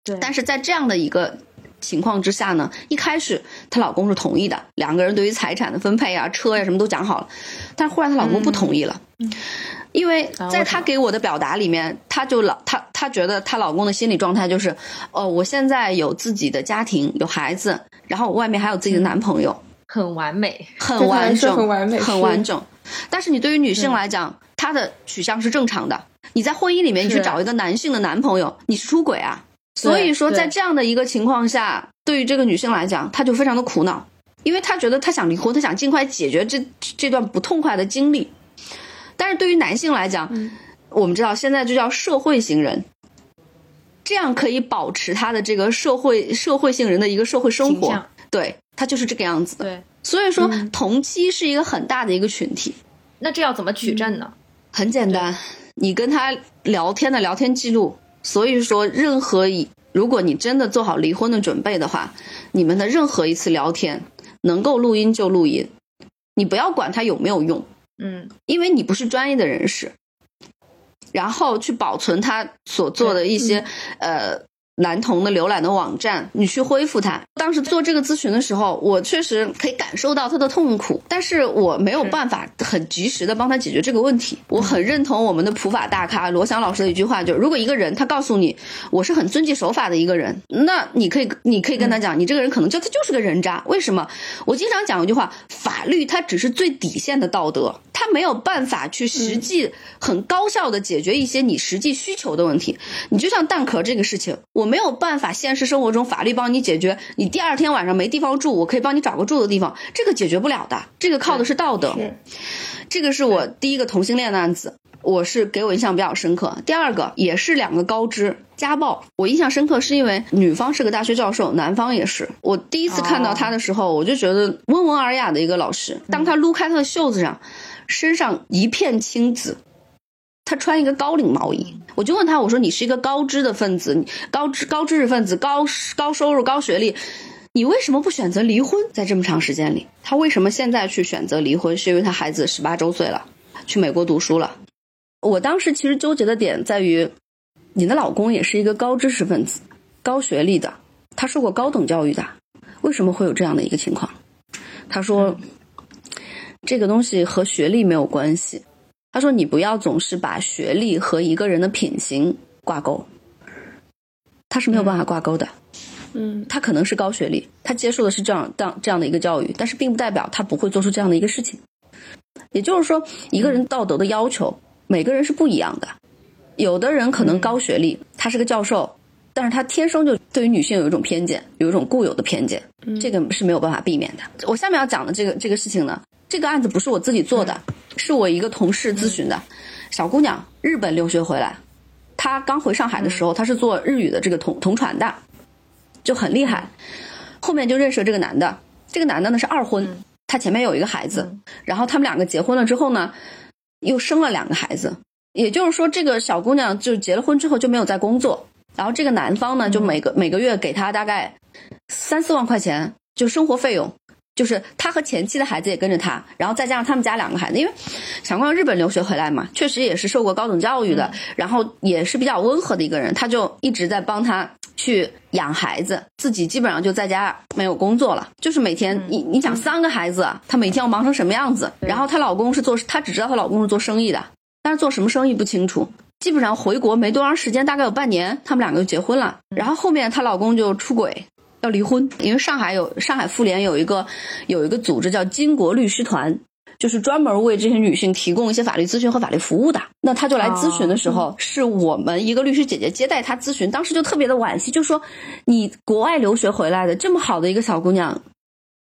对，但是在这样的一个。情况之下呢，一开始她老公是同意的，两个人对于财产的分配啊、车呀什么都讲好了，但是忽然她老公不同意了，因为在她给我的表达里面，她就老她她觉得她老公的心理状态就是，哦，我现在有自己的家庭，有孩子，然后我外面还有自己的男朋友，很完美，很完整，很完美，很完整。但是你对于女性来讲，她的取向是正常的，你在婚姻里面你去找一个男性的男朋友，你是出轨啊。所以说，在这样的一个情况下，对于这个女性来讲，她就非常的苦恼，因为她觉得她想离婚，她想尽快解决这这段不痛快的经历。但是对于男性来讲，我们知道现在就叫社会型人，这样可以保持他的这个社会社会性人的一个社会生活，对他就是这个样子的。对，所以说同期是一个很大的一个群体。那这要怎么取证呢？很简单，你跟他聊天的聊天记录。所以说，任何一如果你真的做好离婚的准备的话，你们的任何一次聊天能够录音就录音，你不要管它有没有用，嗯，因为你不是专业的人士，然后去保存他所做的一些呃。男童的浏览的网站，你去恢复它。当时做这个咨询的时候，我确实可以感受到他的痛苦，但是我没有办法很及时的帮他解决这个问题。我很认同我们的普法大咖罗翔老师的一句话，就是如果一个人他告诉你我是很遵纪守法的一个人，那你可以你可以跟他讲，你这个人可能就他就是个人渣。为什么？我经常讲一句话，法律它只是最底线的道德，它没有办法去实际很高效的解决一些你实际需求的问题。你就像蛋壳这个事情，我。没有办法，现实生活中法律帮你解决。你第二天晚上没地方住，我可以帮你找个住的地方，这个解决不了的。这个靠的是道德。这个是我第一个同性恋的案子，我是给我印象比较深刻。第二个也是两个高知家暴，我印象深刻是因为女方是个大学教授，男方也是。我第一次看到他的时候，我就觉得温文尔雅的一个老师。当他撸开他的袖子上，身上一片青紫。他穿一个高领毛衣，我就问他，我说你是一个高知的分子，高知高知识分子，高高收入高学历，你为什么不选择离婚？在这么长时间里，他为什么现在去选择离婚？是因为他孩子十八周岁了，去美国读书了。我当时其实纠结的点在于，你的老公也是一个高知识分子、高学历的，他受过高等教育的，为什么会有这样的一个情况？他说，这个东西和学历没有关系。他说，你不要总是把学历和一个人的品行挂钩，他是没有办法挂钩的。嗯，他可能是高学历，他接受的是这样当这样的一个教育，但是并不代表他不会做出这样的一个事情。也就是说，一个人道德的要求，每个人是不一样的。有的人可能高学历，他是个教授，但是他天生就对于女性有一种偏见，有一种固有的偏见，这个是没有办法避免的。我下面要讲的这个这个事情呢，这个案子不是我自己做的，是我一个同事咨询的。小姑娘，日本留学回来，她刚回上海的时候，她是做日语的这个同同传的。就很厉害，后面就认识了这个男的。这个男的呢是二婚，他前面有一个孩子，然后他们两个结婚了之后呢，又生了两个孩子。也就是说，这个小姑娘就结了婚之后就没有再工作，然后这个男方呢就每个每个月给她大概三四万块钱，就生活费用。就是他和前妻的孩子也跟着他，然后再加上他们家两个孩子，因为小光日本留学回来嘛，确实也是受过高等教育的，然后也是比较温和的一个人，他就一直在帮他去养孩子，自己基本上就在家没有工作了，就是每天你你想三个孩子，她每天要忙成什么样子？然后她老公是做，她只知道她老公是做生意的，但是做什么生意不清楚。基本上回国没多长时间，大概有半年，他们两个就结婚了，然后后面她老公就出轨。要离婚，因为上海有上海妇联有一个有一个组织叫巾帼律师团，就是专门为这些女性提供一些法律咨询和法律服务的。那她就来咨询的时候，是我们一个律师姐姐接待她咨询，当时就特别的惋惜，就说你国外留学回来的这么好的一个小姑娘，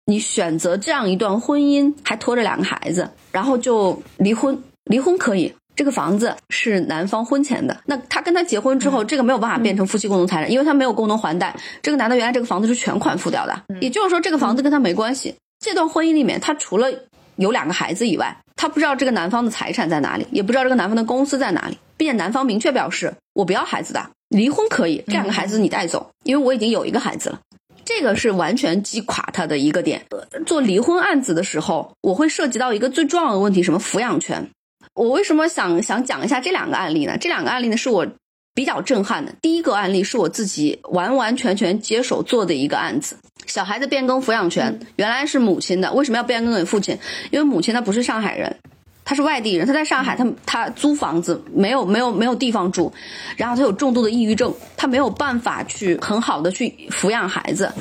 你选择这样一段婚姻，还拖着两个孩子，然后就离婚，离婚可以。这个房子是男方婚前的，那他跟他结婚之后，这个没有办法变成夫妻共同财产，因为他没有共同还贷。这个男的原来这个房子是全款付掉的，也就是说这个房子跟他没关系。这段婚姻里面，他除了有两个孩子以外，他不知道这个男方的财产在哪里，也不知道这个男方的公司在哪里，并且男方明确表示我不要孩子的，离婚可以，这两个孩子你带走，因为我已经有一个孩子了。这个是完全击垮他的一个点。做离婚案子的时候，我会涉及到一个最重要的问题，什么抚养权。我为什么想想讲一下这两个案例呢？这两个案例呢是我比较震撼的。第一个案例是我自己完完全全接手做的一个案子，小孩子变更抚养权，原来是母亲的，为什么要变更给父亲？因为母亲她不是上海人，她是外地人，她在上海，她她租房子没有没有没有地方住，然后她有重度的抑郁症，她没有办法去很好的去抚养孩子，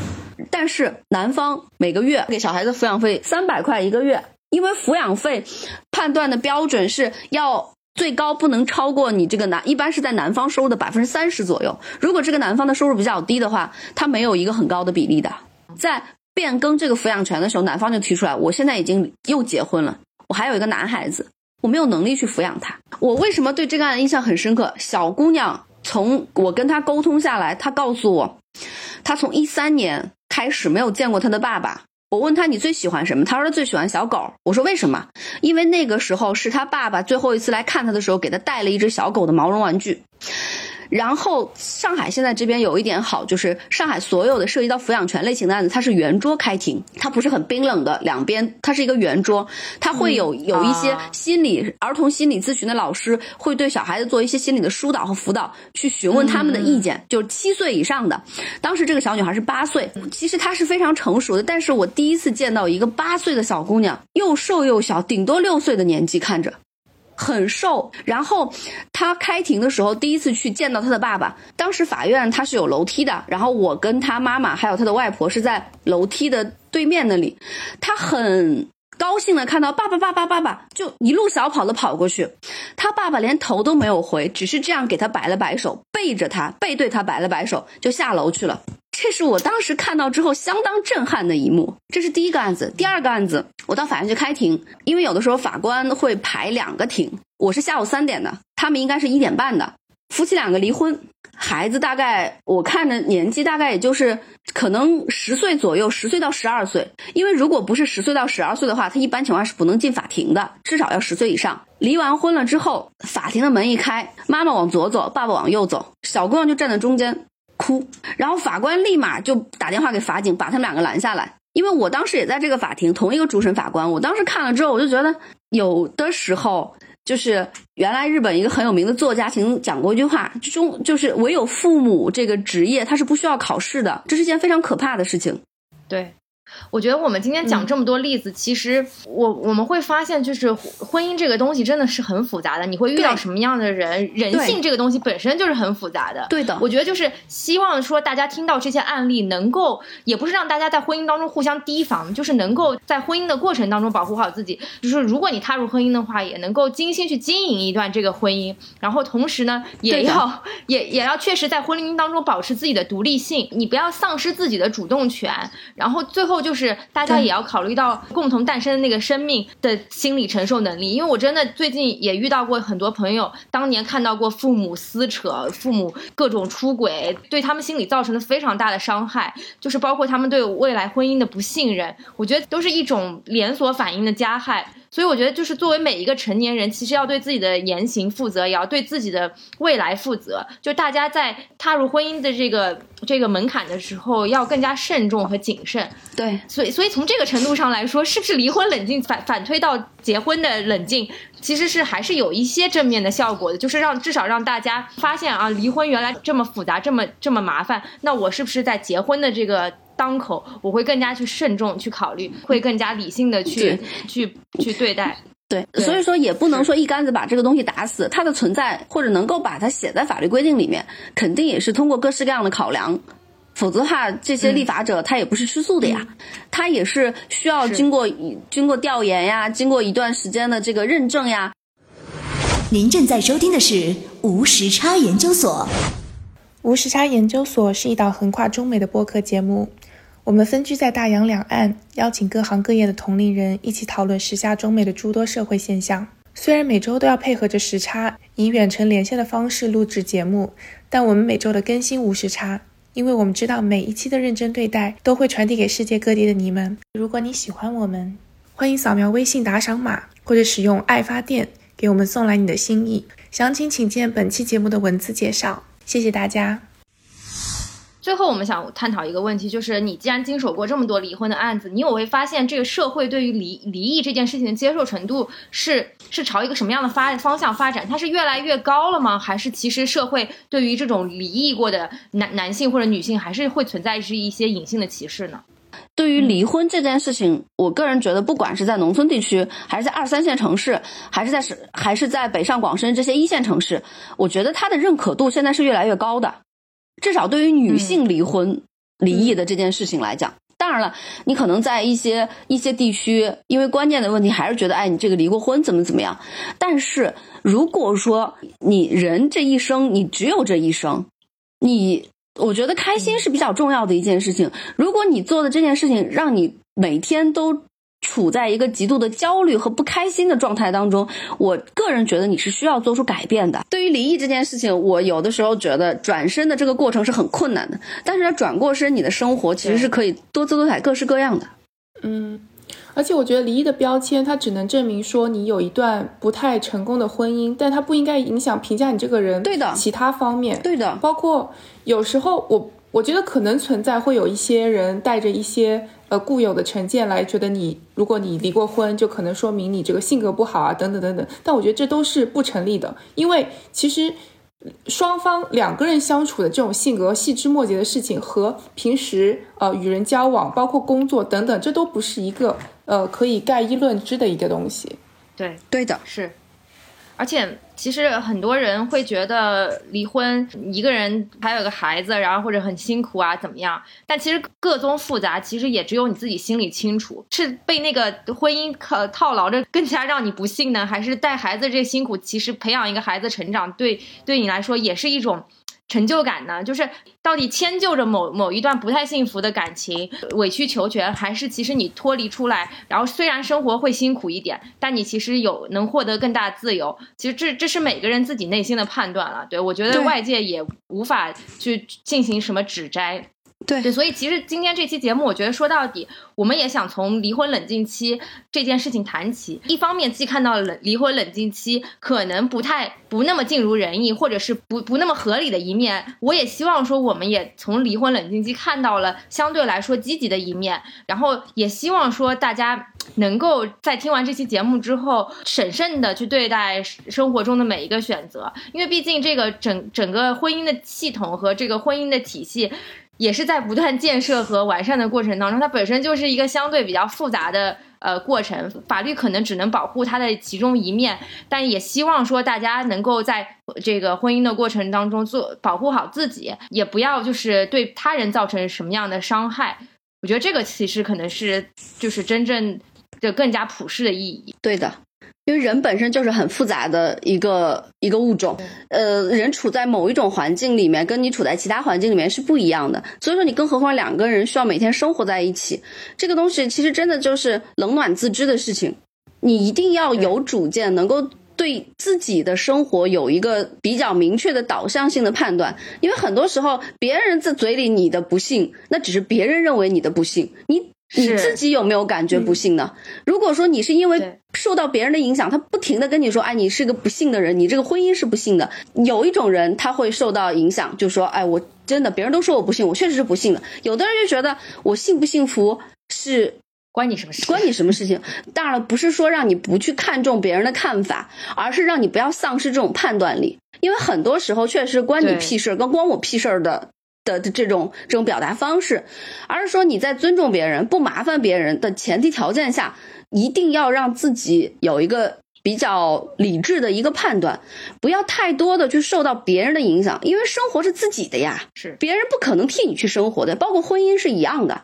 但是男方每个月给小孩子抚养费三百块一个月。因为抚养费判断的标准是要最高不能超过你这个男，一般是在男方收入的百分之三十左右。如果这个男方的收入比较低的话，他没有一个很高的比例的。在变更这个抚养权的时候，男方就提出来，我现在已经又结婚了，我还有一个男孩子，我没有能力去抚养他。我为什么对这个案印象很深刻？小姑娘从我跟她沟通下来，她告诉我，她从一三年开始没有见过她的爸爸。我问他你最喜欢什么？他说他最喜欢小狗。我说为什么？因为那个时候是他爸爸最后一次来看他的时候，给他带了一只小狗的毛绒玩具。然后上海现在这边有一点好，就是上海所有的涉及到抚养权类型的案子，它是圆桌开庭，它不是很冰冷的两边，它是一个圆桌，它会有有一些心理儿童心理咨询的老师会对小孩子做一些心理的疏导和辅导，去询问他们的意见。就七岁以上的，当时这个小女孩是八岁，其实她是非常成熟的，但是我第一次见到一个八岁的小姑娘，又瘦又小，顶多六岁的年纪，看着。很瘦，然后他开庭的时候第一次去见到他的爸爸。当时法院他是有楼梯的，然后我跟他妈妈还有他的外婆是在楼梯的对面那里。他很高兴的看到爸爸，爸爸，爸爸，就一路小跑的跑过去。他爸爸连头都没有回，只是这样给他摆了摆手，背着他，背对他摆了摆手，就下楼去了。这是我当时看到之后相当震撼的一幕。这是第一个案子，第二个案子，我到法院去开庭，因为有的时候法官会排两个庭，我是下午三点的，他们应该是一点半的。夫妻两个离婚，孩子大概我看着年纪大概也就是可能十岁左右，十岁到十二岁。因为如果不是十岁到十二岁的话，他一般情况是不能进法庭的，至少要十岁以上。离完婚了之后，法庭的门一开，妈妈往左走，爸爸往右走，小姑娘就站在中间。哭，然后法官立马就打电话给法警，把他们两个拦下来。因为我当时也在这个法庭，同一个主审法官，我当时看了之后，我就觉得有的时候就是原来日本一个很有名的作家曾经讲过一句话，中就是唯有父母这个职业，他是不需要考试的，这是件非常可怕的事情。对。我觉得我们今天讲这么多例子，其实我我们会发现，就是婚姻这个东西真的是很复杂的。你会遇到什么样的人？人性这个东西本身就是很复杂的。对的，我觉得就是希望说大家听到这些案例，能够也不是让大家在婚姻当中互相提防，就是能够在婚姻的过程当中保护好自己。就是如果你踏入婚姻的话，也能够精心去经营一段这个婚姻，然后同时呢，也要也也要确实在婚姻当中保持自己的独立性，你不要丧失自己的主动权，然后最后。就是大家也要考虑到共同诞生的那个生命的心理承受能力，因为我真的最近也遇到过很多朋友，当年看到过父母撕扯、父母各种出轨，对他们心理造成了非常大的伤害，就是包括他们对未来婚姻的不信任，我觉得都是一种连锁反应的加害。所以我觉得，就是作为每一个成年人，其实要对自己的言行负责，也要对自己的未来负责。就大家在踏入婚姻的这个这个门槛的时候，要更加慎重和谨慎。对，所以所以从这个程度上来说，是不是离婚冷静反反推到结婚的冷静，其实是还是有一些正面的效果的，就是让至少让大家发现啊，离婚原来这么复杂，这么这么麻烦。那我是不是在结婚的这个？当口，我会更加去慎重去考虑，会更加理性的去去去对待。对，所以说也不能说一竿子把这个东西打死，它的存在或者能够把它写在法律规定里面，肯定也是通过各式各样的考量，否则的话，这些立法者他也不是吃素的呀，他也是需要经过经过调研呀，经过一段时间的这个认证呀。您正在收听的是无时差研究所。无时差研究所是一档横跨中美的播客节目。我们分居在大洋两岸，邀请各行各业的同龄人一起讨论时下中美的诸多社会现象。虽然每周都要配合着时差，以远程连线的方式录制节目，但我们每周的更新无时差，因为我们知道每一期的认真对待都会传递给世界各地的你们。如果你喜欢我们，欢迎扫描微信打赏码，或者使用爱发电给我们送来你的心意。详情请见本期节目的文字介绍。谢谢大家。最后，我们想探讨一个问题，就是你既然经手过这么多离婚的案子，你有会发现这个社会对于离离异这件事情的接受程度是是朝一个什么样的发方向发展？它是越来越高了吗？还是其实社会对于这种离异过的男男性或者女性，还是会存在是一些隐性的歧视呢？对于离婚这件事情，我个人觉得，不管是在农村地区，还是在二三线城市，还是在是还是在北上广深这些一线城市，我觉得它的认可度现在是越来越高的。至少对于女性离婚、离异的这件事情来讲，当然了，你可能在一些一些地区，因为观念的问题还是觉得，哎，你这个离过婚怎么怎么样。但是如果说你人这一生，你只有这一生，你我觉得开心是比较重要的一件事情。如果你做的这件事情让你每天都。处在一个极度的焦虑和不开心的状态当中，我个人觉得你是需要做出改变的。对于离异这件事情，我有的时候觉得转身的这个过程是很困难的，但是转过身，你的生活其实是可以多姿多彩、各式各样的。嗯，而且我觉得离异的标签，它只能证明说你有一段不太成功的婚姻，但它不应该影响评价你这个人。对的，其他方面，对的，包括有时候我我觉得可能存在会有一些人带着一些。呃，固有的成见来觉得你，如果你离过婚，就可能说明你这个性格不好啊，等等等等。但我觉得这都是不成立的，因为其实双方两个人相处的这种性格细枝末节的事情，和平时呃与人交往，包括工作等等，这都不是一个呃可以概一论之的一个东西。对，对的，是。而且，其实很多人会觉得离婚一个人还有个孩子，然后或者很辛苦啊，怎么样？但其实各宗复杂，其实也只有你自己心里清楚。是被那个婚姻套套牢着，更加让你不幸呢，还是带孩子这辛苦？其实培养一个孩子成长，对对你来说也是一种。成就感呢？就是到底迁就着某某一段不太幸福的感情，委曲求全，还是其实你脱离出来，然后虽然生活会辛苦一点，但你其实有能获得更大自由。其实这这是每个人自己内心的判断了。对我觉得外界也无法去进行什么指摘。对，所以其实今天这期节目，我觉得说到底，我们也想从离婚冷静期这件事情谈起。一方面，既看到了离婚冷静期可能不太不那么尽如人意，或者是不不那么合理的一面，我也希望说，我们也从离婚冷静期看到了相对来说积极的一面。然后也希望说，大家能够在听完这期节目之后，审慎的去对待生活中的每一个选择，因为毕竟这个整整个婚姻的系统和这个婚姻的体系。也是在不断建设和完善的过程当中，它本身就是一个相对比较复杂的呃过程。法律可能只能保护它的其中一面，但也希望说大家能够在这个婚姻的过程当中做保护好自己，也不要就是对他人造成什么样的伤害。我觉得这个其实可能是就是真正的更加普世的意义。对的。因为人本身就是很复杂的一个一个物种，呃，人处在某一种环境里面，跟你处在其他环境里面是不一样的。所以说，你更何况两个人需要每天生活在一起，这个东西其实真的就是冷暖自知的事情。你一定要有主见，能够对自己的生活有一个比较明确的导向性的判断。因为很多时候，别人在嘴里你的不幸，那只是别人认为你的不幸，你。你自己有没有感觉不幸呢？如果说你是因为受到别人的影响，他不停的跟你说，哎，你是个不幸的人，你这个婚姻是不幸的。有一种人他会受到影响，就说，哎，我真的，别人都说我不幸，我确实是不幸的。有的人就觉得我幸不幸福是关你什么事？关你什么事情？当然了，不是说让你不去看重别人的看法，而是让你不要丧失这种判断力，因为很多时候确实关你屁事，跟关我屁事儿的。的这种这种表达方式，而是说你在尊重别人、不麻烦别人的前提条件下，一定要让自己有一个比较理智的一个判断，不要太多的去受到别人的影响，因为生活是自己的呀，是别人不可能替你去生活的，包括婚姻是一样的。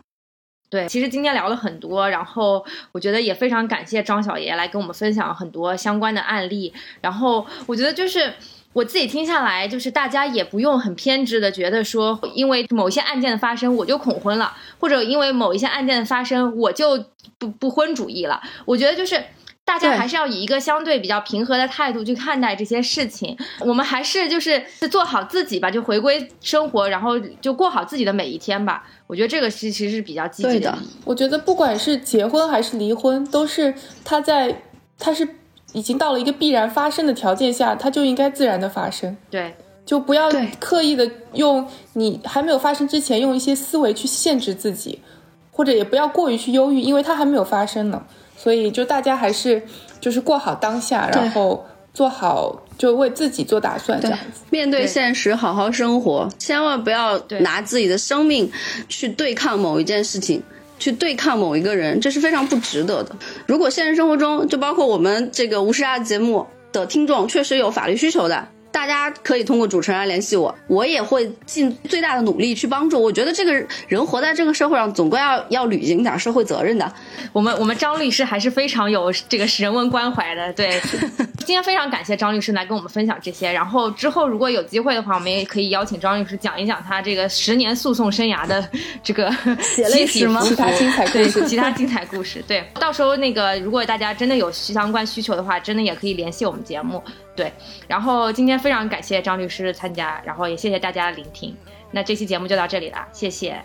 对，其实今天聊了很多，然后我觉得也非常感谢张小爷来跟我们分享很多相关的案例，然后我觉得就是。我自己听下来，就是大家也不用很偏执的觉得说，因为某些案件的发生我就恐婚了，或者因为某一些案件的发生我就不不婚主义了。我觉得就是大家还是要以一个相对比较平和的态度去看待这些事情。我们还是就是做好自己吧，就回归生活，然后就过好自己的每一天吧。我觉得这个是其实是比较积极的。我觉得不管是结婚还是离婚，都是他在他是。已经到了一个必然发生的条件下，它就应该自然的发生。对，就不要刻意的用你还没有发生之前用一些思维去限制自己，或者也不要过于去忧郁，因为它还没有发生呢。所以就大家还是就是过好当下，然后做好就为自己做打算，这样子。面对现实，好好生活，千万不要拿自己的生命去对抗某一件事情。去对抗某一个人，这是非常不值得的。如果现实生活中，就包括我们这个无事啊节目的听众，确实有法律需求的。大家可以通过主持人来联系我，我也会尽最大的努力去帮助。我觉得这个人活在这个社会上，总归要要履行点社会责任的。我们我们张律师还是非常有这个人文关怀的。对，今天非常感谢张律师来跟我们分享这些。然后之后如果有机会的话，我们也可以邀请张律师讲一讲他这个十年诉讼生涯的 这个血泪史吗？其他精彩故事，其他精彩故事。对，到时候那个如果大家真的有相关需求的话，真的也可以联系我们节目。对，然后今天非常感谢张律师的参加，然后也谢谢大家聆听。那这期节目就到这里了，谢谢，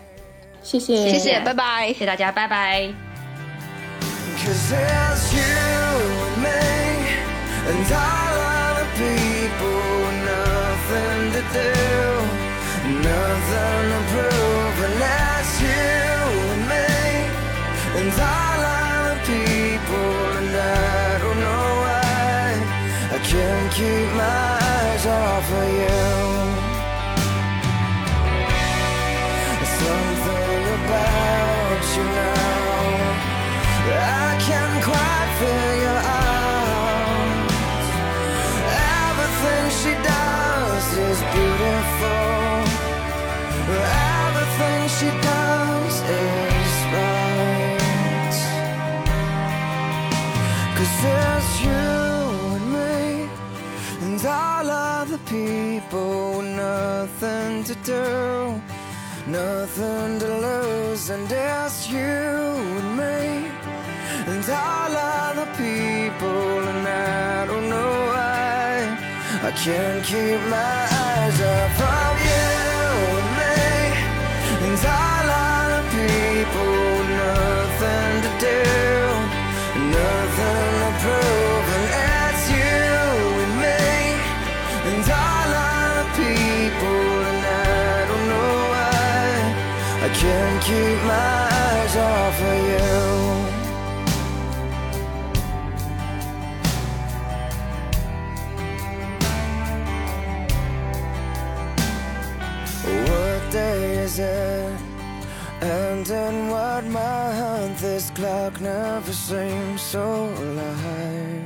谢谢，谢谢，拜拜，谢谢大家，拜拜。Keep my eyes off of you. Something about you now I can't quite figure out. Everything she does is beautiful. Everything she does is right. Cause people nothing to do, nothing to lose, and it's you and me, and all other people, and I don't know why I can't keep my eyes off of you and me, and all other people, nothing to do, nothing to prove, I can't keep my eyes off of you. What day is it? And in what month? This clock never seems so alive.